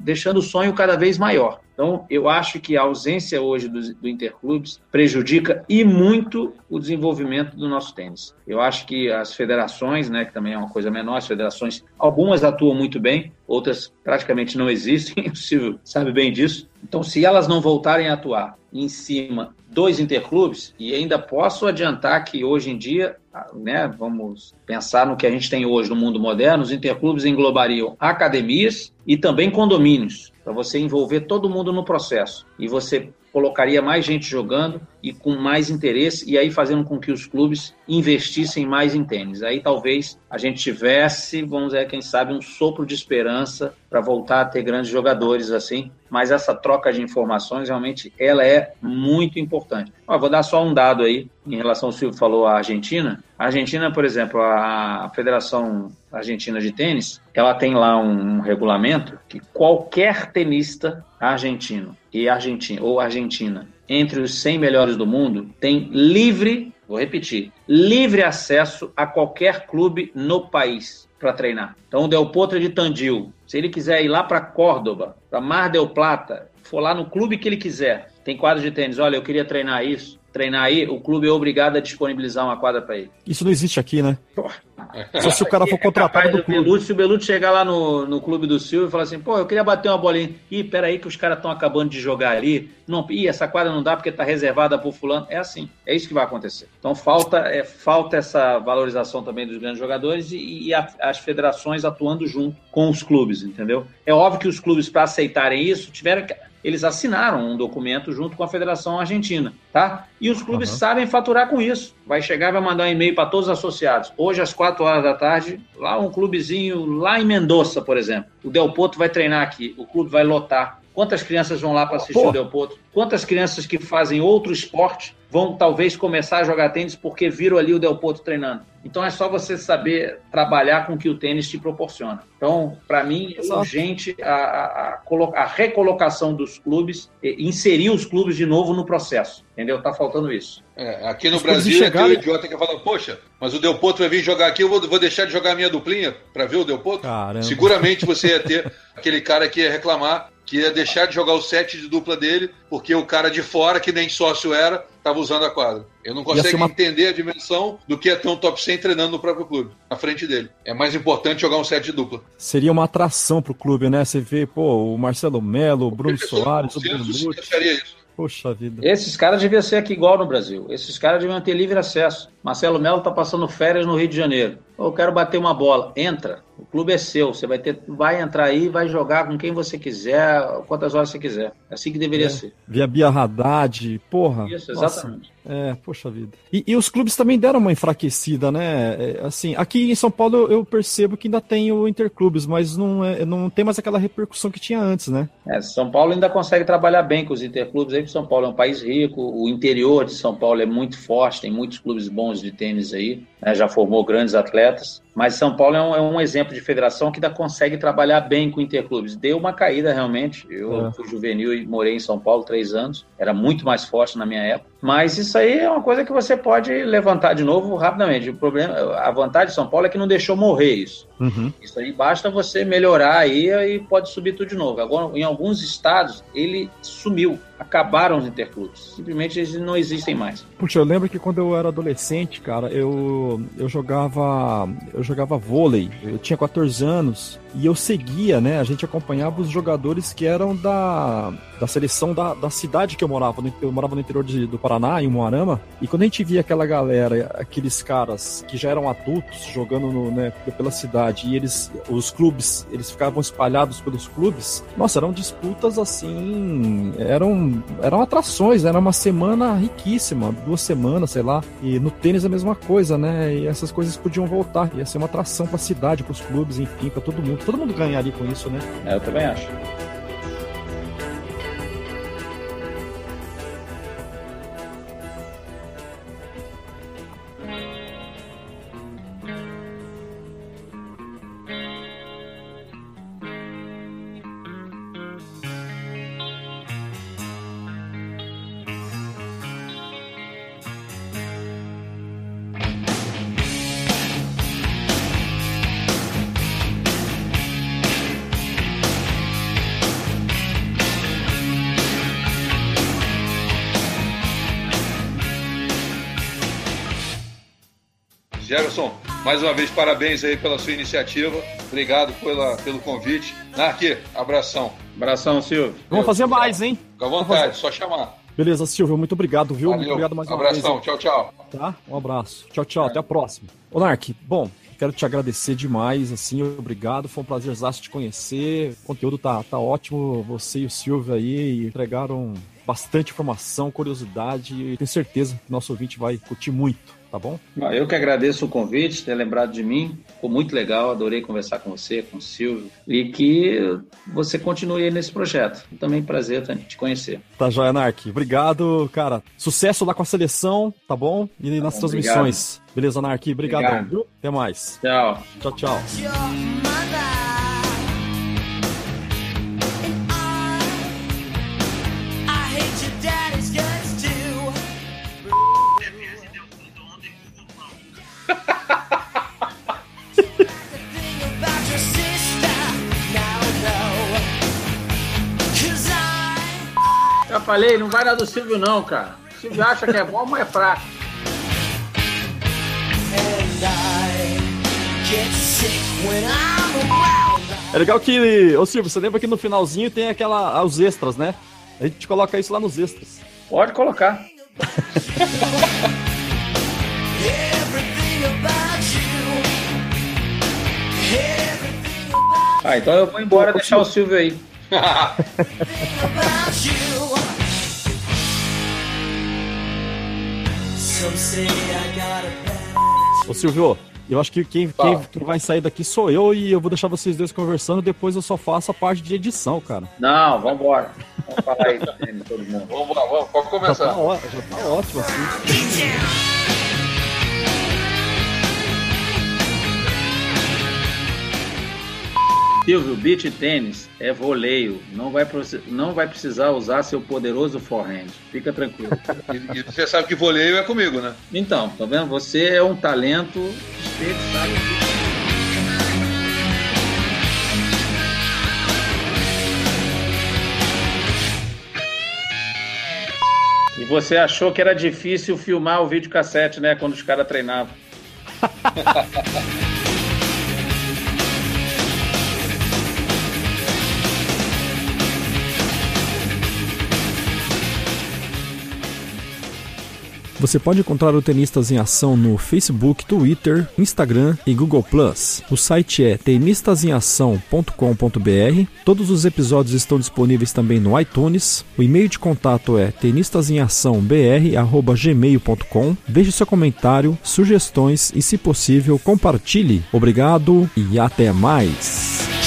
deixando o sonho cada vez maior. Então, eu acho que a ausência hoje do, do Interclubes prejudica e muito o desenvolvimento do nosso tênis. Eu acho que as federações, né, que também é uma coisa menor, as federações, algumas atuam muito bem, outras praticamente não existem, o Silvio sabe bem disso. Então, se elas não voltarem a atuar em cima dos interclubes, e ainda posso adiantar que hoje em dia, né, vamos pensar no que a gente tem hoje no mundo moderno, os interclubes englobariam academias e também condomínios para você envolver todo mundo no processo. E você colocaria mais gente jogando e com mais interesse, e aí fazendo com que os clubes investissem mais em tênis. Aí talvez a gente tivesse, vamos dizer, quem sabe, um sopro de esperança para voltar a ter grandes jogadores assim. Mas essa troca de informações realmente ela é muito importante. Ó, vou dar só um dado aí em relação ao Silvio falou a Argentina. A Argentina, por exemplo, a Federação Argentina de Tênis, ela tem lá um regulamento que qualquer tenista argentino e argentino ou argentina entre os 100 melhores do mundo tem livre, vou repetir, livre acesso a qualquer clube no país para treinar. Então o Del Potro é de Tandil, se ele quiser ir lá para Córdoba, para Mar del Plata, for lá no clube que ele quiser, tem quadro de tênis, olha, eu queria treinar isso, treinar aí, o clube é obrigado a disponibilizar uma quadra para ele. Isso não existe aqui, né? Só se o cara for é contratado é do clube. Belucci, se o Belucci chegar lá no, no clube do Silvio e falar assim, pô, eu queria bater uma bolinha. Ih, peraí que os caras estão acabando de jogar ali. Não, ih, essa quadra não dá porque tá reservada pro fulano. É assim, é isso que vai acontecer. Então falta, é, falta essa valorização também dos grandes jogadores e, e a, as federações atuando junto com os clubes, entendeu? É óbvio que os clubes, para aceitarem isso, tiveram que eles assinaram um documento junto com a Federação Argentina, tá? E os clubes uhum. sabem faturar com isso. Vai chegar, vai mandar um e-mail para todos os associados. Hoje, às quatro horas da tarde, lá um clubezinho, lá em Mendoza, por exemplo. O Del Potro vai treinar aqui. O clube vai lotar. Quantas crianças vão lá para assistir Pô. o Del Potro? Quantas crianças que fazem outro esporte vão talvez começar a jogar tênis porque viram ali o Del Potro treinando. Então é só você saber trabalhar com o que o tênis te proporciona. Então, para mim, é urgente a, a, a, recolocação dos clubes, inserir os clubes de novo no processo. Entendeu? Tá faltando isso. É, aqui no Brasil é aquele idiota que fala, poxa, mas o Del Potro vai vir jogar aqui, eu vou, vou deixar de jogar a minha duplinha para ver o Del Potro? Caramba. Seguramente você ia ter aquele cara que ia reclamar que ia deixar de jogar o set de dupla dele, porque o cara de fora, que nem sócio era, estava usando a quadra. Eu não consigo uma... entender a dimensão do que é ter um top 100 treinando no próprio clube, na frente dele. É mais importante jogar um set de dupla. Seria uma atração pro clube, né? Você vê, pô, o Marcelo Melo, o Bruno Soares, o Bruno Lutz. Poxa vida. Esses caras deviam ser aqui igual no Brasil. Esses caras deviam ter livre acesso. Marcelo Melo tá passando férias no Rio de Janeiro. Eu quero bater uma bola. Entra. O clube é seu. Você vai ter, vai entrar aí, vai jogar com quem você quiser, quantas horas você quiser. É assim que deveria é. ser. Via Bia Haddad, porra. Isso, exatamente. Nossa. É, poxa vida. E, e, os clubes também deram uma enfraquecida, né? É, assim, aqui em São Paulo eu, eu, percebo que ainda tem o Interclubes, mas não, é, não tem mais aquela repercussão que tinha antes, né? É, São Paulo ainda consegue trabalhar bem com os Interclubes aí, porque São Paulo é um país rico, o interior de São Paulo é muito forte, tem muitos clubes bons de tênis aí, né? já formou grandes atletas. Mas São Paulo é um, é um, exemplo de federação que ainda consegue trabalhar bem com interclubes. Deu uma caída realmente. Eu é. fui juvenil e morei em São Paulo três anos. Era muito mais forte na minha época. Mas isso aí é uma coisa que você pode levantar de novo rapidamente. O problema, a vantagem de São Paulo é que não deixou morrer isso. Uhum. Isso aí basta você melhorar aí e pode subir tudo de novo. Agora, em alguns estados, ele sumiu. Acabaram os interclubes. Simplesmente eles não existem mais. Puxa, eu lembro que quando eu era adolescente, cara, eu, eu jogava. Eu jogava vôlei. Eu tinha 14 anos. e eu seguia, né? A gente acompanhava os jogadores que eram da, da seleção da, da cidade que eu morava. Eu morava no interior de, do Paraná, em Moarama. E quando a gente via aquela galera, aqueles caras que já eram adultos jogando no, né, pela cidade, e eles, os clubes, eles ficavam espalhados pelos clubes, nossa, eram disputas assim, eram, eram atrações, era uma semana riquíssima, duas semanas, sei lá. E no tênis a mesma coisa, né? E essas coisas podiam voltar. Ia ser uma atração para a cidade, para os clubes, enfim, para todo mundo. Todo mundo ganharia com isso, né? É, eu também acho. Mais uma vez, parabéns aí pela sua iniciativa. Obrigado pela, pelo convite. Narque, abração. Abração, Silvio. Vamos fazer mais, hein? Fica à vontade, só chamar. Beleza, Silvio, muito obrigado, viu? Valeu. Muito obrigado mais uma Abração, vez. tchau, tchau. Tá? Um abraço. Tchau, tchau. Até a próxima. Ô, Nark, bom, quero te agradecer demais, assim, obrigado. Foi um prazer te conhecer. O conteúdo tá, tá ótimo. Você e o Silvio aí entregaram bastante informação, curiosidade e tenho certeza que nosso ouvinte vai curtir muito. Tá bom? Eu que agradeço o convite, ter lembrado de mim. Ficou muito legal, adorei conversar com você, com o Silvio. E que você continue aí nesse projeto. Também prazer te conhecer. Tá joia, Nark. Obrigado, cara. Sucesso lá com a seleção, tá bom? E nas bom, transmissões. obrigado. Beleza, Nark? Obrigadão, Obrigado. Até mais. Tchau. Tchau, tchau. Falei, não vai dar do Silvio não, cara. O Silvio acha que é bom, mas é fraco. É legal que, ô Silvio, você lembra que no finalzinho tem aquela, os extras, né? A gente coloca isso lá nos extras. Pode colocar. Ah, então eu vou embora deixar o Silvio aí. Ô Silvio, eu acho que quem, quem, quem vai sair daqui sou eu e eu vou deixar vocês dois conversando, depois eu só faço a parte de edição, cara. Não, vambora. Vamos falar aí também, todo mundo. Vamos lá, vamos, pode Já começar. tá, ó- já tá ótimo assim. Silvio, beach tênis é voleio. Não vai, não vai precisar usar seu poderoso forehand. Fica tranquilo. E, e você sabe que voleio é comigo, né? Então, tá vendo? Você é um talento desperdiçado. E você achou que era difícil filmar o videocassete, né? Quando os caras treinavam. Você pode encontrar o Tenistas em Ação no Facebook, Twitter, Instagram e Google+. O site é tenistasemação.com.br. Todos os episódios estão disponíveis também no iTunes. O e-mail de contato é tenistasemaçãobr@gmail.com. Deixe seu comentário, sugestões e, se possível, compartilhe. Obrigado e até mais.